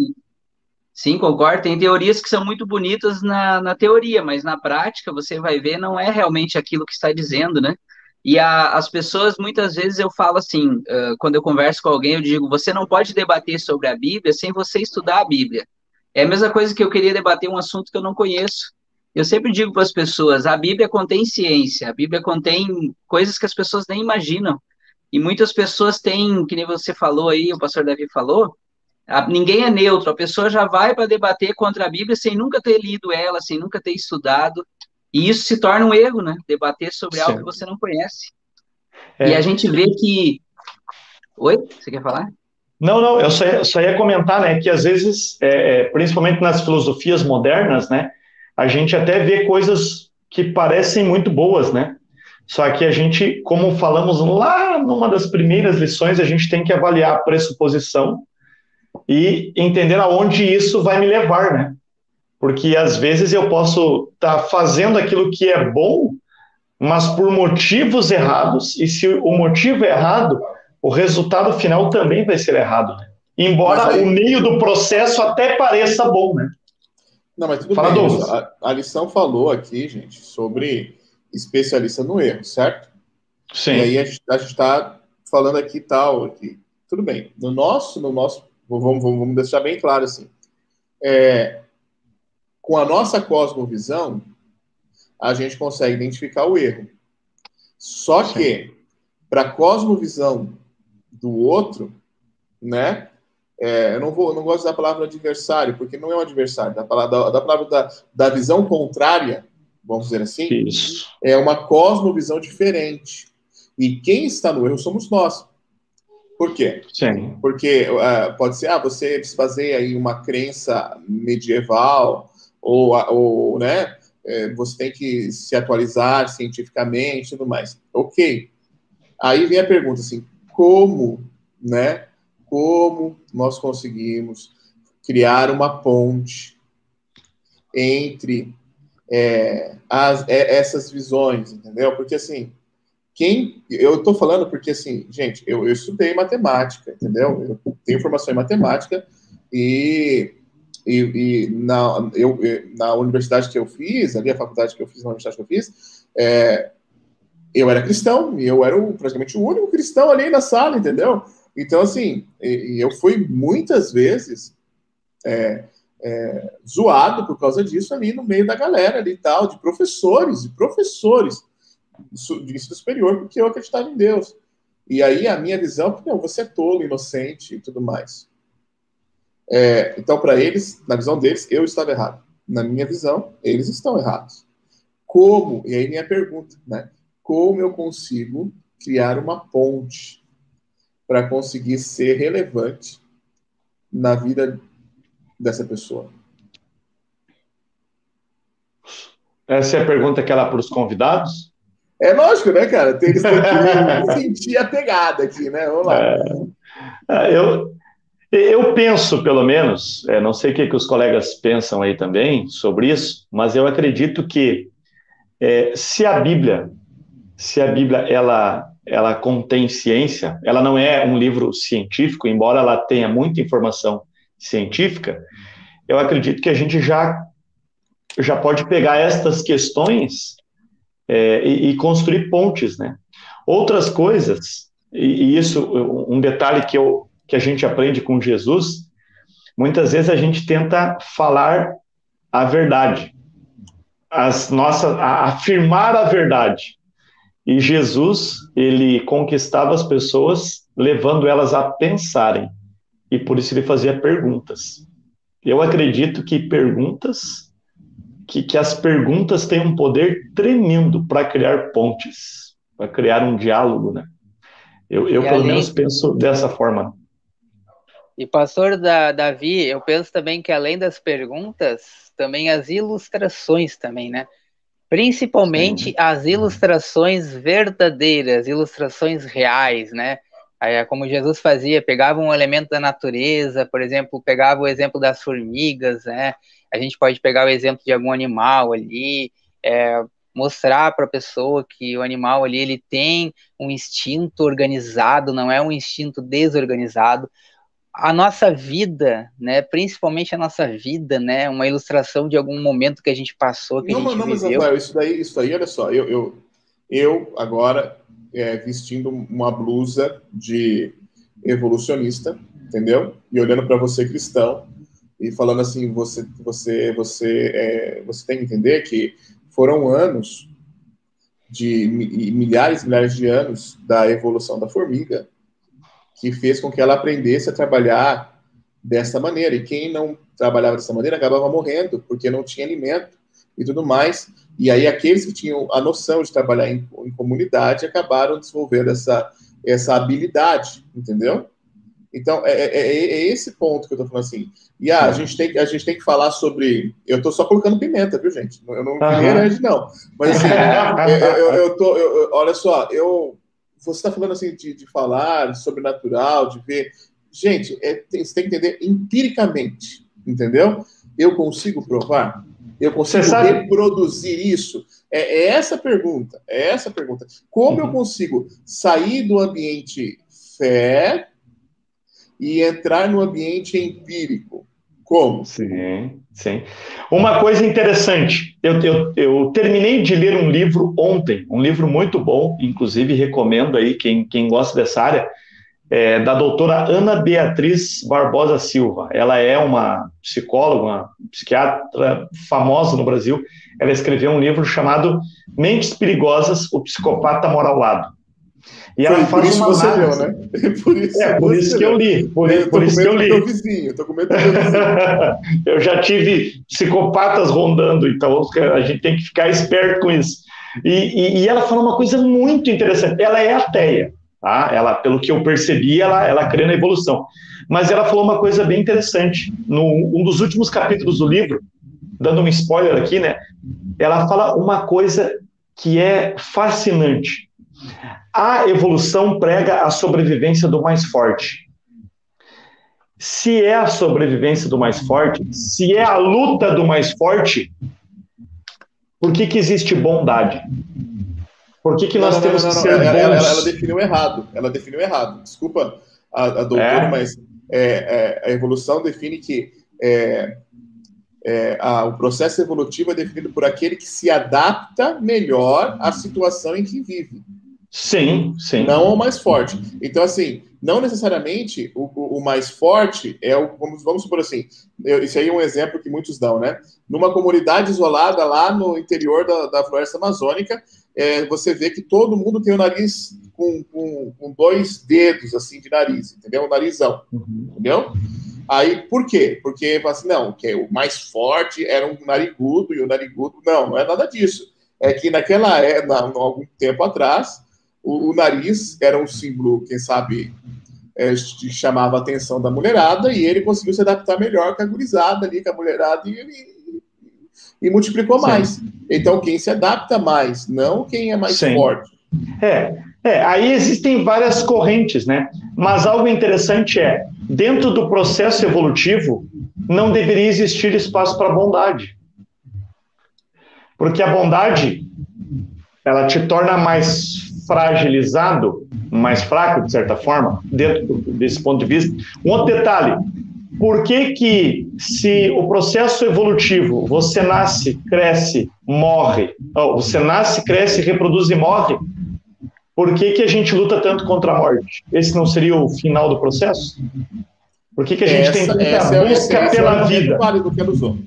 Sim, concordo. Tem teorias que são muito bonitas na, na teoria, mas na prática você vai ver não é realmente aquilo que está dizendo, né? E a, as pessoas, muitas vezes eu falo assim, uh, quando eu converso com alguém, eu digo, você não pode debater sobre a Bíblia sem você estudar a Bíblia. É a mesma coisa que eu queria debater um assunto que eu não conheço. Eu sempre digo para as pessoas, a Bíblia contém ciência, a Bíblia contém coisas que as pessoas nem imaginam. E muitas pessoas têm, que nem você falou aí, o pastor Davi falou, a, ninguém é neutro, a pessoa já vai para debater contra a Bíblia sem nunca ter lido ela, sem nunca ter estudado. E isso se torna um erro, né? Debater sobre algo que você não conhece. É. E a gente vê que. Oi? Você quer falar? Não, não, eu só ia, só ia comentar, né, que às vezes, é, é, principalmente nas filosofias modernas, né, a gente até vê coisas que parecem muito boas, né, só que a gente, como falamos lá numa das primeiras lições, a gente tem que avaliar a pressuposição e entender aonde isso vai me levar, né? Porque às vezes eu posso estar tá fazendo aquilo que é bom, mas por motivos errados, e se o motivo é errado, o resultado final também vai ser errado, né? Embora aí... o meio do processo até pareça bom, né? Não, mas tudo Fala bem. A, a, lição falou aqui, gente, sobre especialista no erro, certo? Sim. E aí a gente está falando aqui tal, aqui. Tudo bem. No nosso, no nosso Vamos, vamos, vamos deixar bem claro assim. É, com a nossa cosmovisão, a gente consegue identificar o erro. Só que, para a cosmovisão do outro, né? É, eu não vou, não gosto da palavra adversário, porque não é um adversário. Da palavra, da, da palavra da, da visão contrária, vamos dizer assim, Isso. é uma cosmovisão diferente. E quem está no erro somos nós. Por quê? Sim. Porque uh, pode ser, ah, você se baseia em uma crença medieval, ou, ou né, é, você tem que se atualizar cientificamente e tudo mais. Ok. Aí vem a pergunta assim, como, né, como nós conseguimos criar uma ponte entre é, as, é, essas visões, entendeu? Porque assim, quem eu estou falando porque assim, gente, eu, eu, estudei matemática, entendeu? Eu tenho formação em matemática e, e, e na, eu, na universidade que eu fiz, ali a faculdade que eu fiz, na universidade que eu fiz, é, eu era cristão e eu era o, praticamente o único cristão ali na sala, entendeu? Então assim, e, e eu fui muitas vezes é, é, zoado por causa disso ali no meio da galera ali e tal, de professores, de professores ensino superior, porque eu acreditava em Deus. E aí a minha visão, não, você é tolo, inocente e tudo mais. É, então, para eles, na visão deles, eu estava errado. Na minha visão, eles estão errados. Como? E aí minha pergunta, né? Como eu consigo criar uma ponte para conseguir ser relevante na vida dessa pessoa? Essa é a pergunta que ela para os convidados? É lógico, né, cara? Tem, eles que sentir a pegada aqui, né? Vamos lá. É, é, eu, eu penso, pelo menos, é, não sei o que, que os colegas pensam aí também sobre isso, mas eu acredito que é, se a Bíblia, se a Bíblia ela, ela contém ciência, ela não é um livro científico, embora ela tenha muita informação científica, eu acredito que a gente já já pode pegar estas questões é, e, e, construir pontes, né? Outras coisas, e, e, isso, um detalhe que, eu, que a gente aprende com Jesus, muitas vezes a gente tenta falar a verdade, as nossas, a, afirmar a verdade. E Jesus, ele conquistava as pessoas, levando elas a pensarem, e por isso ele fazia perguntas. Eu acredito que perguntas que, que as perguntas têm um poder tremendo para criar pontes, para criar um diálogo, né? Eu, eu pelo além... menos penso dessa forma. E pastor da, Davi, eu penso também que além das perguntas, também as ilustrações também, né? Principalmente Sim. as ilustrações verdadeiras, ilustrações reais, né? É como Jesus fazia, pegava um elemento da natureza, por exemplo, pegava o exemplo das formigas, né? A gente pode pegar o exemplo de algum animal ali, é, mostrar para a pessoa que o animal ali ele tem um instinto organizado, não é um instinto desorganizado. A nossa vida, né, principalmente a nossa vida, né, uma ilustração de algum momento que a gente passou, que não, a gente não, viveu. Mas, Rafael, isso daí, isso aí, olha só, eu, eu, eu agora é, vestindo uma blusa de evolucionista, entendeu? E olhando para você cristão, e falando assim, você, você, você, é, você tem que entender que foram anos de milhares e milhares de anos da evolução da formiga que fez com que ela aprendesse a trabalhar dessa maneira. E quem não trabalhava dessa maneira acabava morrendo porque não tinha alimento e tudo mais. E aí aqueles que tinham a noção de trabalhar em, em comunidade acabaram desenvolvendo essa essa habilidade, entendeu? Então, é, é, é, é, esse ponto que eu tô falando assim. E ah, a, gente tem, a gente tem que falar sobre. Eu tô só colocando pimenta, viu, gente? Eu não queria não. Mas assim, eu, eu, eu, tô. Eu, olha só, eu. Você está falando assim de, de falar sobrenatural, de ver. Gente, é, tem, você tem que entender empiricamente, entendeu? Eu consigo provar? Eu consigo reproduzir isso? É, é, essa pergunta. É essa pergunta. Como uhum. eu consigo sair do ambiente fé e entrar no ambiente empírico. Como? Sim, sim. Uma coisa interessante, eu, eu, eu, terminei de ler um livro ontem, um livro muito bom, inclusive recomendo aí quem, quem gosta dessa área, é, da doutora Ana Beatriz Barbosa Silva. Ela é uma psicóloga, uma psiquiatra famosa no Brasil. Ela escreveu um livro chamado Mentes Perigosas, o Psicopata Mora ao Lado. E ela faz uma você análise. Leu, né? Por isso, é, por isso que eu li. Por, eu por isso que eu li. Do vizinho, tô com medo do vizinho. eu já tive psicopatas rondando, então a gente tem que ficar esperto com isso. E, e, e ela fala uma coisa muito interessante. Ela é ateia, tá? Ela, pelo que eu percebi, ela, ela crê na evolução. Mas ela falou uma coisa bem interessante. No um dos últimos capítulos do livro, dando um spoiler aqui, né? Ela fala uma coisa que é fascinante. A evolução prega a sobrevivência do mais forte. Se é a sobrevivência do mais forte, se é a luta do mais forte, por que, que existe bondade? Por que, que nós não, temos não, não, que ser ela, ela, ela, definiu errado. Ela definiu errado. Desculpa a, a doutora, é. mas é, é, a evolução define que é, é, a, o processo evolutivo é definido por aquele que se adapta melhor à situação em que vive. Sim, sim. Não o mais forte. Então, assim, não necessariamente o, o, o mais forte é o. Vamos, vamos supor assim, eu, isso aí é um exemplo que muitos dão, né? Numa comunidade isolada lá no interior da, da floresta amazônica, é, você vê que todo mundo tem o nariz com, com, com dois dedos, assim, de nariz, entendeu? O narizão, uhum. entendeu? Aí, por quê? Porque, assim, não, que o mais forte era um narigudo e o narigudo. Não, não é nada disso. É que naquela é, na, algum tempo atrás, o, o nariz era um símbolo, quem sabe, é, chamava a atenção da mulherada e ele conseguiu se adaptar melhor com a gurizada ali, com a mulherada, e ele e multiplicou Sim. mais. Então, quem se adapta mais, não quem é mais Sim. forte. É, é, aí existem várias correntes, né? Mas algo interessante é, dentro do processo evolutivo, não deveria existir espaço para bondade. Porque a bondade, ela te torna mais fragilizado, mais fraco, de certa forma, dentro desse ponto de vista. Um outro detalhe, por que que se o processo evolutivo, você nasce, cresce, morre, ou você nasce, cresce, reproduz e morre, por que que a gente luta tanto contra a morte? Esse não seria o final do processo? Por que que a gente essa, tem tanta é busca é, pela vida? Válido que usou.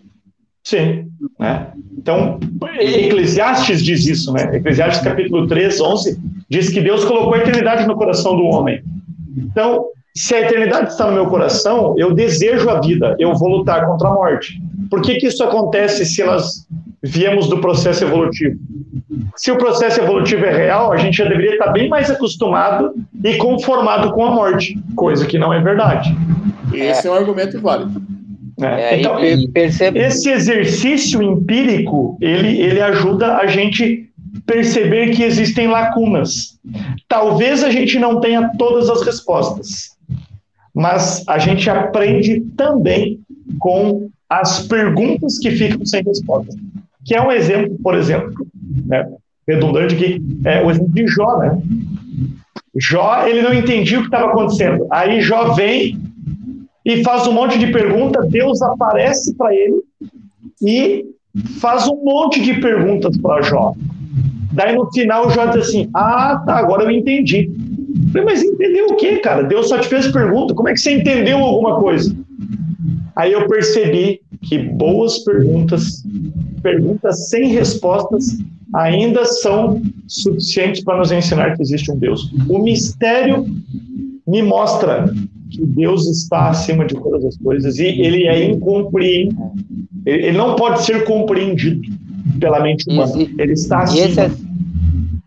Sim. Né? Então, Eclesiastes diz isso, né? Eclesiastes capítulo 3, 11, diz que Deus colocou a eternidade no coração do homem. Então, se a eternidade está no meu coração, eu desejo a vida, eu vou lutar contra a morte. Por que, que isso acontece se nós viemos do processo evolutivo? Se o processo evolutivo é real, a gente já deveria estar bem mais acostumado e conformado com a morte, coisa que não é verdade. Esse é, é um argumento válido. É, é, então, percebe... esse exercício empírico, ele, ele ajuda a gente perceber que existem lacunas. Talvez a gente não tenha todas as respostas, mas a gente aprende também com as perguntas que ficam sem resposta. Que é um exemplo, por exemplo, né, redundante aqui, é o exemplo de Jó, né? Jó, ele não entendia o que estava acontecendo. Aí Jó vem e faz um monte de perguntas, Deus aparece para ele e faz um monte de perguntas para Jó. Daí no final Jó diz assim: Ah, tá, agora eu entendi. Eu falei, mas entendeu o quê, cara? Deus só te fez pergunta, como é que você entendeu alguma coisa? Aí eu percebi que boas perguntas, perguntas sem respostas, ainda são suficientes para nos ensinar que existe um Deus. O mistério me mostra que Deus está acima de todas as coisas e ele é incompreensível. Ele não pode ser compreendido pela mente humana. E, ele está acima. E esse,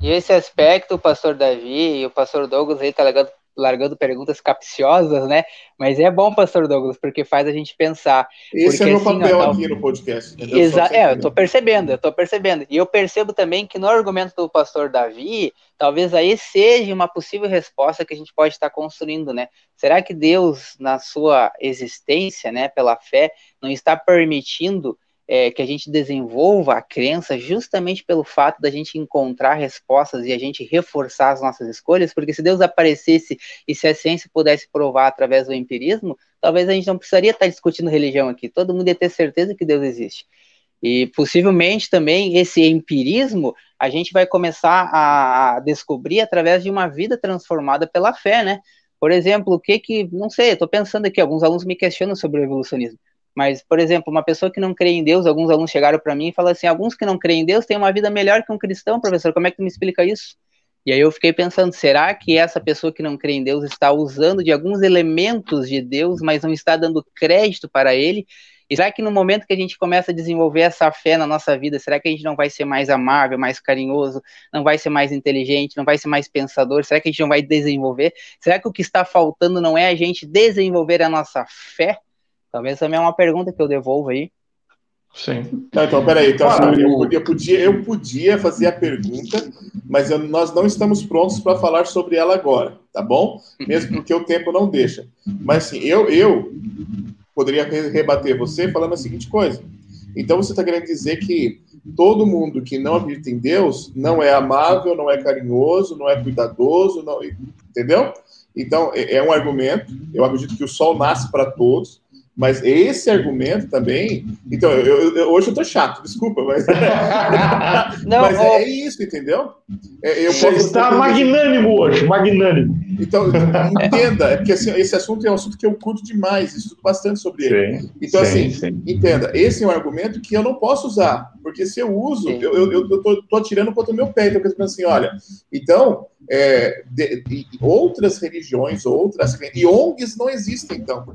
e esse aspecto, o pastor Davi e o pastor Douglas aí tá largando, largando perguntas capciosas, né? Mas é bom, pastor Douglas, porque faz a gente pensar. Esse porque, é meu assim, papel ó, aqui no podcast. Exa é, eu tô percebendo, eu tô percebendo. E eu percebo também que no argumento do pastor Davi, talvez aí seja uma possível resposta que a gente pode estar construindo, né? Será que Deus, na sua existência, né, pela fé, não está permitindo é, que a gente desenvolva a crença justamente pelo fato da gente encontrar respostas e a gente reforçar as nossas escolhas, porque se Deus aparecesse e se a ciência pudesse provar através do empirismo, talvez a gente não precisaria estar discutindo religião aqui, todo mundo ia ter certeza que Deus existe. E possivelmente também esse empirismo a gente vai começar a descobrir através de uma vida transformada pela fé, né? Por exemplo, o que que, não sei, estou pensando aqui, alguns alunos me questionam sobre o evolucionismo. Mas, por exemplo, uma pessoa que não crê em Deus, alguns alunos chegaram para mim e falaram assim: alguns que não creem em Deus têm uma vida melhor que um cristão, professor, como é que tu me explica isso? E aí eu fiquei pensando, será que essa pessoa que não crê em Deus está usando de alguns elementos de Deus, mas não está dando crédito para ele? E será que no momento que a gente começa a desenvolver essa fé na nossa vida, será que a gente não vai ser mais amável, mais carinhoso, não vai ser mais inteligente, não vai ser mais pensador? Será que a gente não vai desenvolver? Será que o que está faltando não é a gente desenvolver a nossa fé? Talvez também é uma pergunta que eu devolvo aí. Sim. Não, então, peraí. Então, assim, eu, podia, eu, podia, eu podia fazer a pergunta, mas eu, nós não estamos prontos para falar sobre ela agora, tá bom? Mesmo porque o tempo não deixa. Mas, assim, eu, eu poderia rebater você falando a seguinte coisa. Então, você está querendo dizer que todo mundo que não acredita em Deus não é amável, não é carinhoso, não é cuidadoso, não, entendeu? Então, é, é um argumento. Eu acredito que o sol nasce para todos. Mas esse argumento também. Então, eu, eu, hoje eu tô chato, desculpa, mas. Não, mas é isso, entendeu? É, eu Você está magnânimo hoje, magnânimo. Então, entenda, é porque assim, esse assunto é um assunto que eu curto demais, estudo bastante sobre ele. Sim, então, sim, assim, sim. entenda, esse é um argumento que eu não posso usar, porque se eu uso, eu, eu, eu tô, tô atirando contra o meu pé. Então, eu penso assim, olha, então, é, de, de, outras religiões, outras. E ONGs não existem, então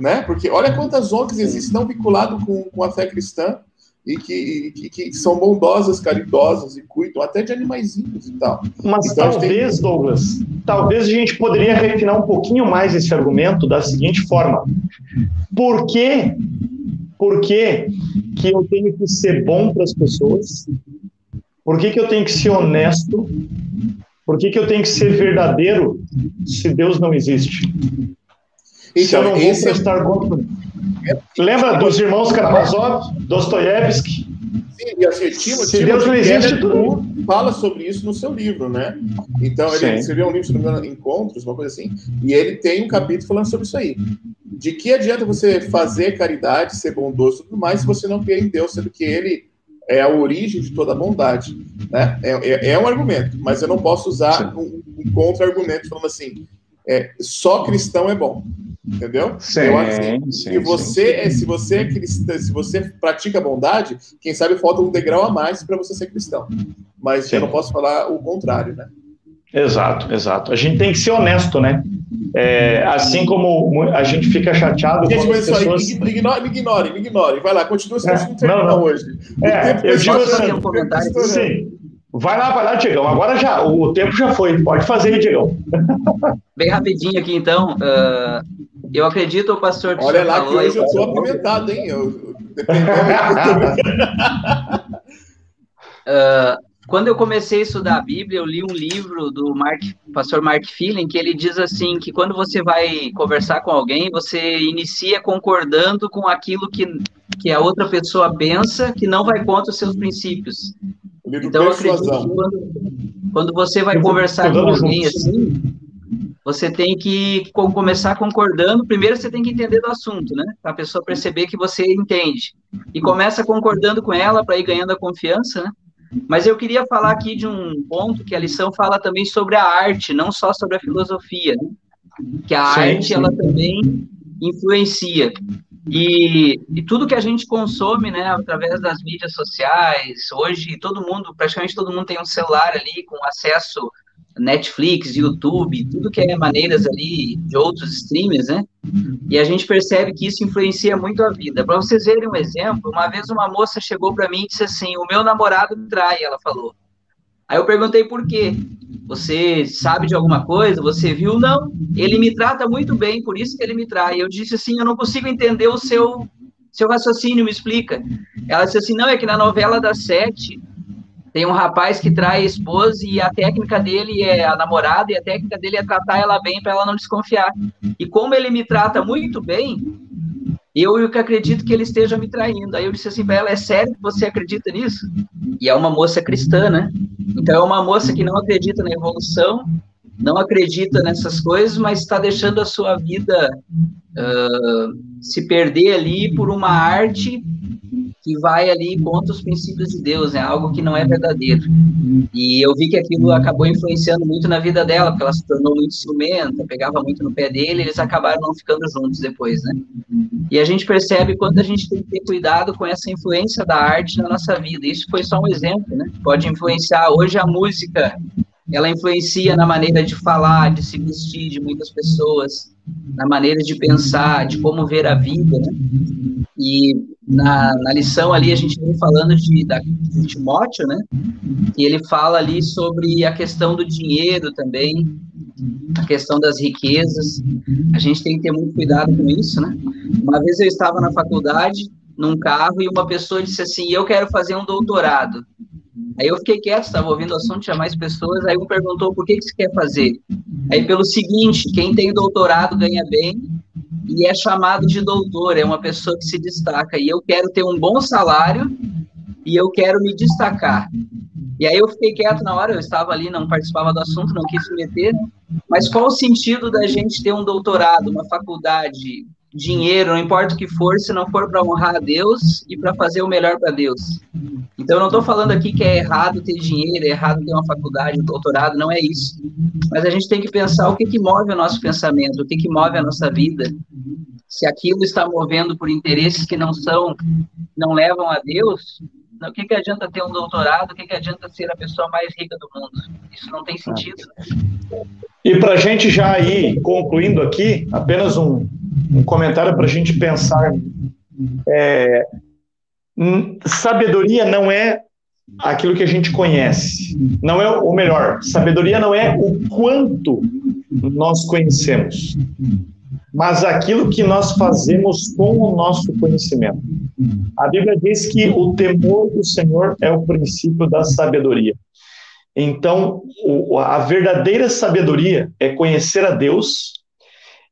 né? Porque olha quantas ONGs existem não vinculadas com, com a fé cristã e que, que, que, são bondosas, caridosas e cuidam até de animaizinhos e tal. Mas então, talvez, tem... Douglas, talvez a gente poderia refinar um pouquinho mais esse argumento da seguinte forma: por que, por que, que eu tenho que ser bom para as pessoas? Por que, que eu tenho que ser honesto? Por que, que eu tenho que ser verdadeiro se Deus não existe? Então, se eu não vou é prestar conta. Lembra dos irmãos Karamazov, Dostoiévski? Sim, e assim, Se Deus não existe, tudo fala sobre isso no seu livro, né? Então, ele Sim. escreveu um livro, se não me engano, Encontros, uma coisa assim, e ele tem um capítulo falando sobre isso aí. De que adianta você fazer caridade, ser bondoso e tudo mais, se você não crê em Deus, sendo que ele é a origem de toda a bondade, né? É, é, é um argumento, mas eu não posso usar um, um contra-argumento falando assim, é, só cristão é bom. Entendeu? Sim, eu acho sim, se você sim. se você é cristão, se você pratica bondade, quem sabe falta um degrau a mais para você ser cristão. Mas sim. eu não posso falar o contrário, né? Exato, exato. A gente tem que ser honesto, né? É, assim como a gente fica chateado gente, quando as pessoas... Aí, me ignore, me ignore, me ignore. Vai lá, continua, se é, não, não, hoje. É, eu digo assim, um comentário sim. Vai lá, vai lá, Diegão. Agora já, o tempo já foi. Pode fazer, Diegão. Bem rapidinho aqui, então. Uh, eu acredito, o pastor. Que Olha lá que hoje eu estou apimentado, hein? Eu, uh, quando eu comecei a estudar a Bíblia, eu li um livro do Mark, pastor Mark Feeling, que ele diz assim que quando você vai conversar com alguém, você inicia concordando com aquilo que, que a outra pessoa pensa, que não vai contra os seus princípios. Então, eu acredito que quando, quando você vai conversar com alguém assim, você tem que começar concordando. Primeiro, você tem que entender do assunto, né? Para a pessoa perceber que você entende. E começa concordando com ela para ir ganhando a confiança, né? Mas eu queria falar aqui de um ponto que a lição fala também sobre a arte, não só sobre a filosofia, né? que a sim, arte sim. ela também influencia. E, e, tudo que a gente consome, né, através das mídias sociais, hoje todo mundo, praticamente todo mundo tem um celular ali com acesso Netflix, YouTube, tudo que é maneiras ali de outros streamers, né? E a gente percebe que isso influencia muito a vida. Para vocês verem um exemplo, uma vez uma moça chegou para mim e disse assim: "O meu namorado me trai", ela falou. Aí eu perguntei por quê. Você sabe de alguma coisa? Você viu? Não. Ele me trata muito bem, por isso que ele me trai. Eu disse assim: eu não consigo entender o seu seu raciocínio, me explica. Ela disse assim: não, é que na novela das sete tem um rapaz que trai a esposa e a técnica dele é a namorada e a técnica dele é tratar ela bem para ela não desconfiar. E como ele me trata muito bem, eu que acredito que ele esteja me traindo. Aí eu disse assim para ela: é sério que você acredita nisso? E é uma moça cristã, né? Então é uma moça que não acredita na evolução, não acredita nessas coisas, mas está deixando a sua vida uh, se perder ali por uma arte que vai ali contra os princípios de Deus, é né? algo que não é verdadeiro. E eu vi que aquilo acabou influenciando muito na vida dela, porque ela se tornou muito ciumenta, pegava muito no pé dele, eles acabaram não ficando juntos depois, né? E a gente percebe quando a gente tem que ter cuidado com essa influência da arte na nossa vida. Isso foi só um exemplo, né? Pode influenciar hoje a música ela influencia na maneira de falar, de se vestir de muitas pessoas, na maneira de pensar, de como ver a vida, né? E na, na lição ali a gente vem falando de, da, de Timóteo, né? E ele fala ali sobre a questão do dinheiro também, a questão das riquezas. A gente tem que ter muito cuidado com isso, né? Uma vez eu estava na faculdade, num carro, e uma pessoa disse assim: Eu quero fazer um doutorado. Aí eu fiquei quieto, estava ouvindo o assunto, tinha mais pessoas. Aí um perguntou por que, que você quer fazer. Aí pelo seguinte: quem tem doutorado ganha bem e é chamado de doutor, é uma pessoa que se destaca. E eu quero ter um bom salário e eu quero me destacar. E aí eu fiquei quieto na hora, eu estava ali, não participava do assunto, não quis me meter. Mas qual o sentido da gente ter um doutorado, uma faculdade, dinheiro, não importa o que for, se não for para honrar a Deus e para fazer o melhor para Deus. Então, eu não estou falando aqui que é errado ter dinheiro, é errado ter uma faculdade, um doutorado, não é isso. Mas a gente tem que pensar o que, que move o nosso pensamento, o que, que move a nossa vida. Se aquilo está movendo por interesses que não são, não levam a Deus, o que, que adianta ter um doutorado? O que, que adianta ser a pessoa mais rica do mundo? Isso não tem sentido. E para a gente já ir concluindo aqui, apenas um, um comentário para a gente pensar. É, sabedoria não é aquilo que a gente conhece. Não é o melhor. Sabedoria não é o quanto nós conhecemos, mas aquilo que nós fazemos com o nosso conhecimento. A Bíblia diz que o temor do Senhor é o princípio da sabedoria. Então, a verdadeira sabedoria é conhecer a Deus,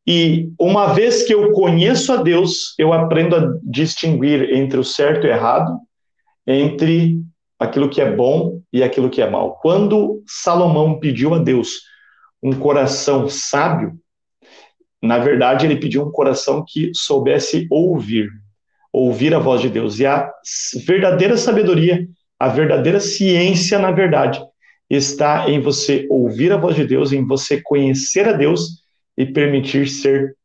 e uma vez que eu conheço a Deus, eu aprendo a distinguir entre o certo e o errado, entre aquilo que é bom e aquilo que é mal. Quando Salomão pediu a Deus um coração sábio, na verdade, ele pediu um coração que soubesse ouvir, ouvir a voz de Deus. E a verdadeira sabedoria, a verdadeira ciência, na verdade, está em você ouvir a voz de Deus, em você conhecer a Deus e permitir ser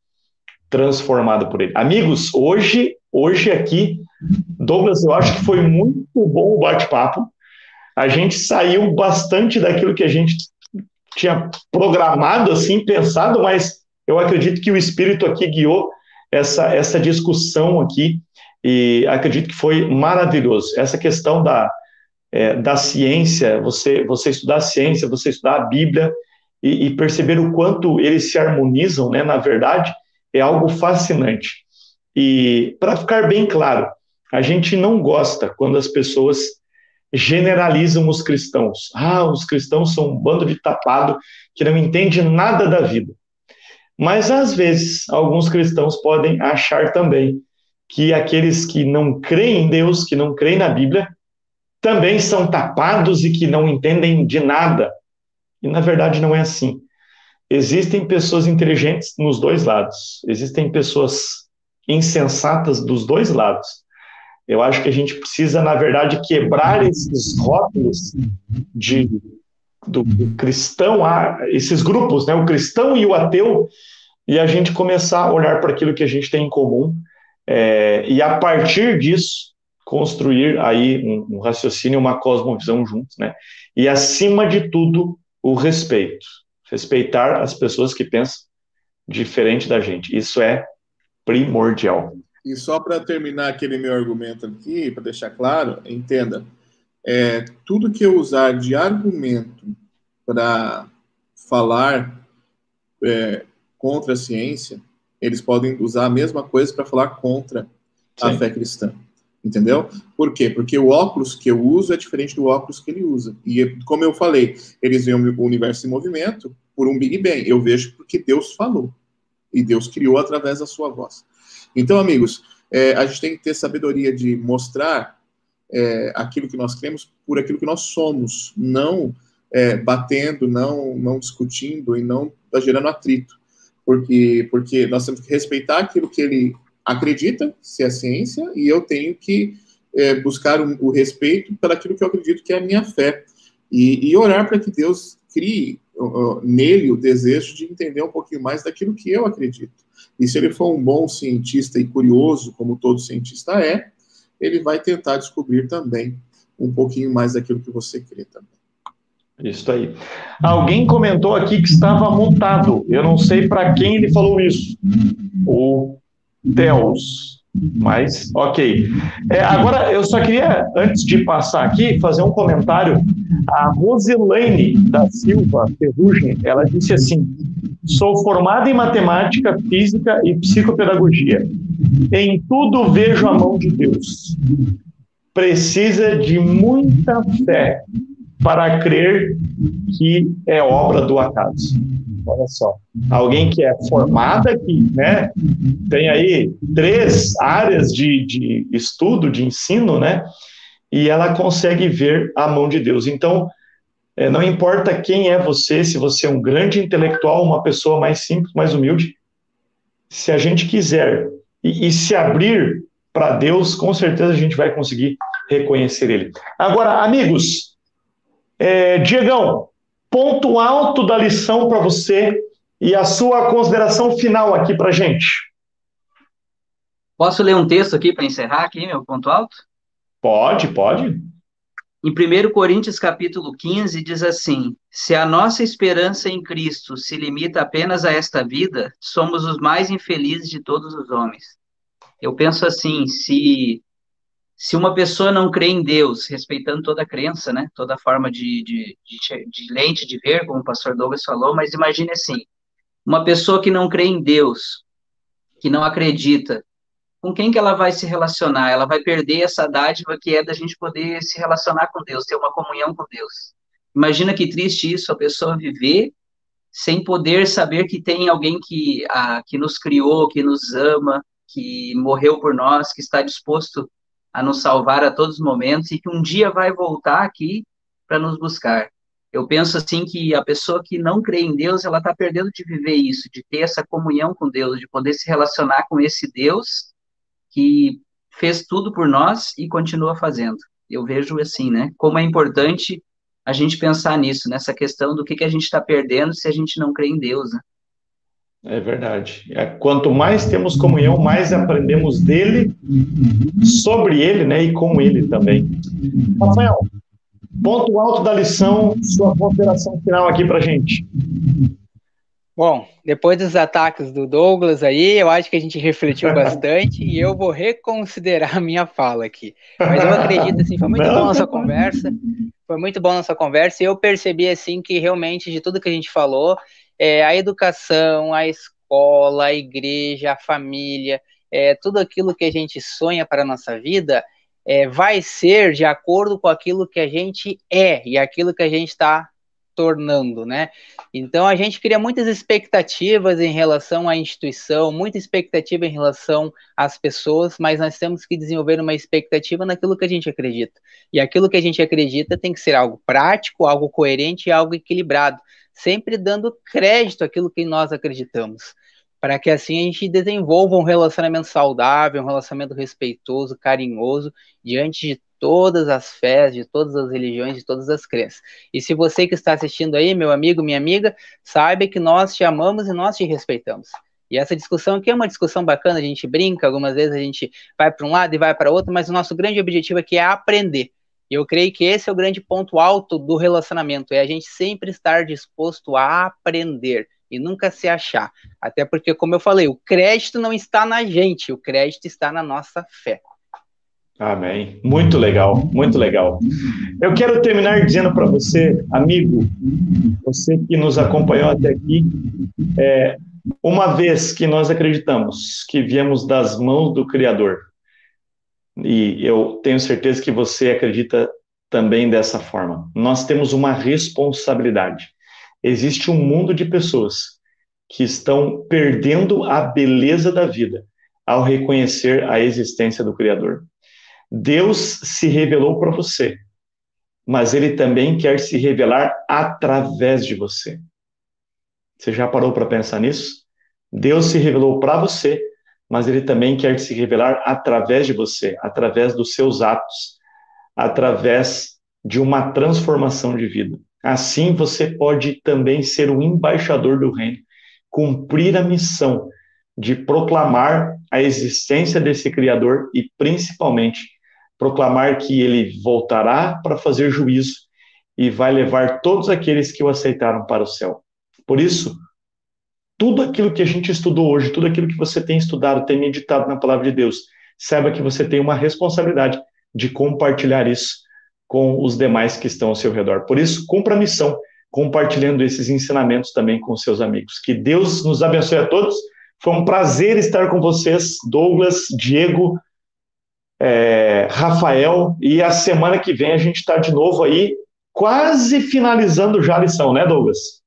transformado por ele. Amigos, hoje, hoje aqui, Douglas, eu acho que foi muito bom o bate-papo. A gente saiu bastante daquilo que a gente tinha programado, assim, pensado, mas eu acredito que o Espírito aqui guiou essa, essa discussão aqui e acredito que foi maravilhoso. Essa questão da, é, da ciência, você, você estudar a ciência, você estudar a Bíblia e, e perceber o quanto eles se harmonizam, né, na verdade, é algo fascinante. E para ficar bem claro, a gente não gosta quando as pessoas generalizam os cristãos. Ah, os cristãos são um bando de tapado que não entende nada da vida. Mas às vezes alguns cristãos podem achar também que aqueles que não creem em Deus, que não creem na Bíblia, também são tapados e que não entendem de nada. E na verdade não é assim. Existem pessoas inteligentes nos dois lados, existem pessoas insensatas dos dois lados. Eu acho que a gente precisa, na verdade, quebrar esses rótulos de do, cristão, a, esses grupos, né, o cristão e o ateu, e a gente começar a olhar para aquilo que a gente tem em comum é, e a partir disso construir aí um, um, raciocínio, uma cosmovisão juntos, né? E acima de tudo o respeito, respeitar as pessoas que pensam diferente da gente. Isso é primordial. E só para terminar aquele meu argumento aqui, para deixar claro, entenda, é, tudo que eu usar de argumento para falar é, contra a ciência, eles podem usar a mesma coisa para falar contra Sim. a fé cristã. Entendeu? Por quê? Porque o óculos que eu uso é diferente do óculos que ele usa. E, como eu falei, eles veem o universo em movimento por um Big Bang. Eu vejo porque Deus falou. E Deus criou através da sua voz. Então, amigos, é, a gente tem que ter sabedoria de mostrar é, aquilo que nós cremos por aquilo que nós somos, não é, batendo, não, não discutindo e não tá gerando atrito porque, porque nós temos que respeitar aquilo que ele acredita, se é ciência, e eu tenho que é, buscar o, o respeito pelaquilo que eu acredito que é a minha fé. E, e orar para que Deus crie uh, nele o desejo de entender um pouquinho mais daquilo que eu acredito. E se ele for um bom cientista e curioso, como todo cientista é, ele vai tentar descobrir também um pouquinho mais daquilo que você crê também. Isso aí. Alguém comentou aqui que estava mutado. Eu não sei para quem ele falou isso. O Deus. Mas, ok. É, agora, eu só queria, antes de passar aqui, fazer um comentário. A Rosilene da Silva Ferrugem, ela disse assim: sou formada em matemática, física e psicopedagogia. Em tudo vejo a mão de Deus. Precisa de muita fé para crer que é obra do acaso. Olha só, alguém que é formada, que né, tem aí três áreas de, de estudo, de ensino, né, e ela consegue ver a mão de Deus. Então, é, não importa quem é você, se você é um grande intelectual, uma pessoa mais simples, mais humilde, se a gente quiser e, e se abrir para Deus, com certeza a gente vai conseguir reconhecer Ele. Agora, amigos, é, Diegão, ponto alto da lição para você e a sua consideração final aqui para gente. Posso ler um texto aqui para encerrar aqui, meu ponto alto? Pode, pode. Em 1 Coríntios capítulo 15 diz assim: Se a nossa esperança em Cristo se limita apenas a esta vida, somos os mais infelizes de todos os homens. Eu penso assim, se se uma pessoa não crê em Deus, respeitando toda a crença, né, toda forma de, de, de, de, lente de ver, como o pastor Douglas falou, mas imagine assim, uma pessoa que não crê em Deus, que não acredita, com quem que ela vai se relacionar? Ela vai perder essa dádiva que é da gente poder se relacionar com Deus, ter uma comunhão com Deus. Imagina que triste isso, a pessoa viver sem poder saber que tem alguém que, a, que nos criou, que nos ama, que morreu por nós, que está disposto a nos salvar a todos os momentos e que um dia vai voltar aqui para nos buscar. Eu penso assim que a pessoa que não crê em Deus, ela está perdendo de viver isso, de ter essa comunhão com Deus, de poder se relacionar com esse Deus que fez tudo por nós e continua fazendo. Eu vejo assim, né? Como é importante a gente pensar nisso, nessa questão do que, que a gente está perdendo se a gente não crê em Deus, né? É verdade. É, quanto mais temos comunhão, mais aprendemos dele, sobre ele, né, e com ele também. Rafael, ponto alto da lição, sua consideração final aqui para gente. Bom, depois dos ataques do Douglas aí, eu acho que a gente refletiu bastante e eu vou reconsiderar a minha fala aqui. Mas eu acredito assim, foi muito bom a nossa conversa, foi muito bom a nossa conversa e eu percebi assim que realmente de tudo que a gente falou, é, a educação, a escola, a igreja, a família, é, tudo aquilo que a gente sonha para a nossa vida é, vai ser de acordo com aquilo que a gente é e aquilo que a gente está tornando, né? Então a gente cria muitas expectativas em relação à instituição, muita expectativa em relação às pessoas, mas nós temos que desenvolver uma expectativa naquilo que a gente acredita. E aquilo que a gente acredita tem que ser algo prático, algo coerente e algo equilibrado sempre dando crédito àquilo que nós acreditamos, para que assim a gente desenvolva um relacionamento saudável, um relacionamento respeitoso, carinhoso, diante de todas as fés, de todas as religiões, de todas as crenças. E se você que está assistindo aí, meu amigo, minha amiga, saiba que nós te amamos e nós te respeitamos. E essa discussão aqui é uma discussão bacana, a gente brinca, algumas vezes a gente vai para um lado e vai para outro, mas o nosso grande objetivo aqui é aprender. E eu creio que esse é o grande ponto alto do relacionamento, é a gente sempre estar disposto a aprender e nunca se achar. Até porque, como eu falei, o crédito não está na gente, o crédito está na nossa fé. Amém. Muito legal, muito legal. Eu quero terminar dizendo para você, amigo, você que nos acompanhou até aqui, é, uma vez que nós acreditamos que viemos das mãos do Criador, e eu tenho certeza que você acredita também dessa forma. Nós temos uma responsabilidade. Existe um mundo de pessoas que estão perdendo a beleza da vida ao reconhecer a existência do Criador. Deus se revelou para você, mas ele também quer se revelar através de você. Você já parou para pensar nisso? Deus se revelou para você, mas ele também quer se revelar através de você, através dos seus atos, através de uma transformação de vida. Assim você pode também ser o embaixador do reino, cumprir a missão de proclamar a existência desse Criador e, principalmente, proclamar que ele voltará para fazer juízo e vai levar todos aqueles que o aceitaram para o céu. Por isso, tudo aquilo que a gente estudou hoje, tudo aquilo que você tem estudado, tem meditado na palavra de Deus, saiba que você tem uma responsabilidade de compartilhar isso com os demais que estão ao seu redor. Por isso, cumpra a missão, compartilhando esses ensinamentos também com seus amigos. Que Deus nos abençoe a todos. Foi um prazer estar com vocês, Douglas, Diego, é, Rafael, e a semana que vem a gente está de novo aí, quase finalizando já a lição, né, Douglas?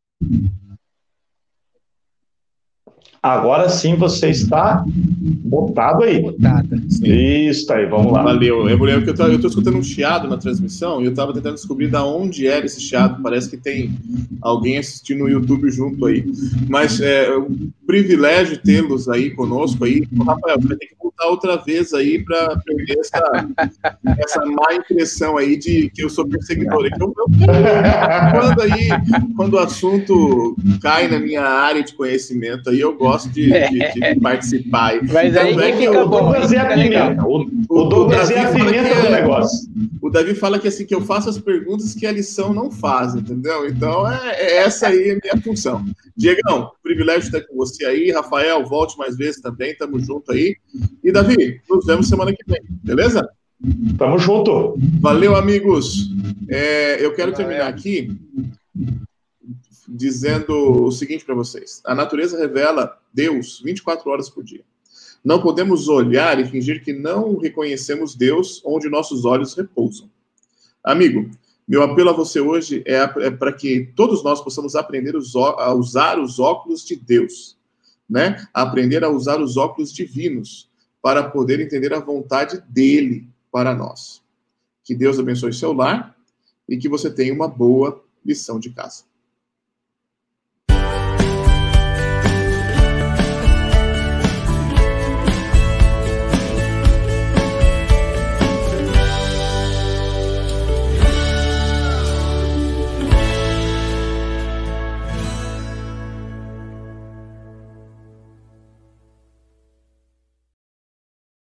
Agora sim você está botado aí. Botada. Isso aí, vamos lá. Valeu. Eu lembro que eu estou escutando um chiado na transmissão e eu estava tentando descobrir da onde era esse chiado. Parece que tem alguém assistindo no YouTube junto aí. Mas é um privilégio tê-los aí conosco aí. Rafael, você vai ter que voltar outra vez aí para perder essa, essa má impressão aí de que eu sou perseguidor. Então, eu, quando aí, quando o assunto cai na minha área de conhecimento aí, eu gosto gosto de, de, de participar. Mas aí é que o Douglas é a pimenta. O, o, Douglas é a pimenta do negócio. O Davi fala que assim que eu faço as perguntas que a lição não faz, entendeu? Então é, é essa aí a minha função. Diegão, privilégio estar com você aí. Rafael, volte mais vezes também, tamo junto aí. E Davi, nos vemos semana que vem, beleza? Tamo junto. Valeu, amigos. É, eu quero terminar aqui dizendo o seguinte para vocês: a natureza revela Deus 24 horas por dia. Não podemos olhar e fingir que não reconhecemos Deus onde nossos olhos repousam. Amigo, meu apelo a você hoje é, é para que todos nós possamos aprender a usar os óculos de Deus, né? aprender a usar os óculos divinos para poder entender a vontade dele para nós. Que Deus abençoe seu lar e que você tenha uma boa lição de casa.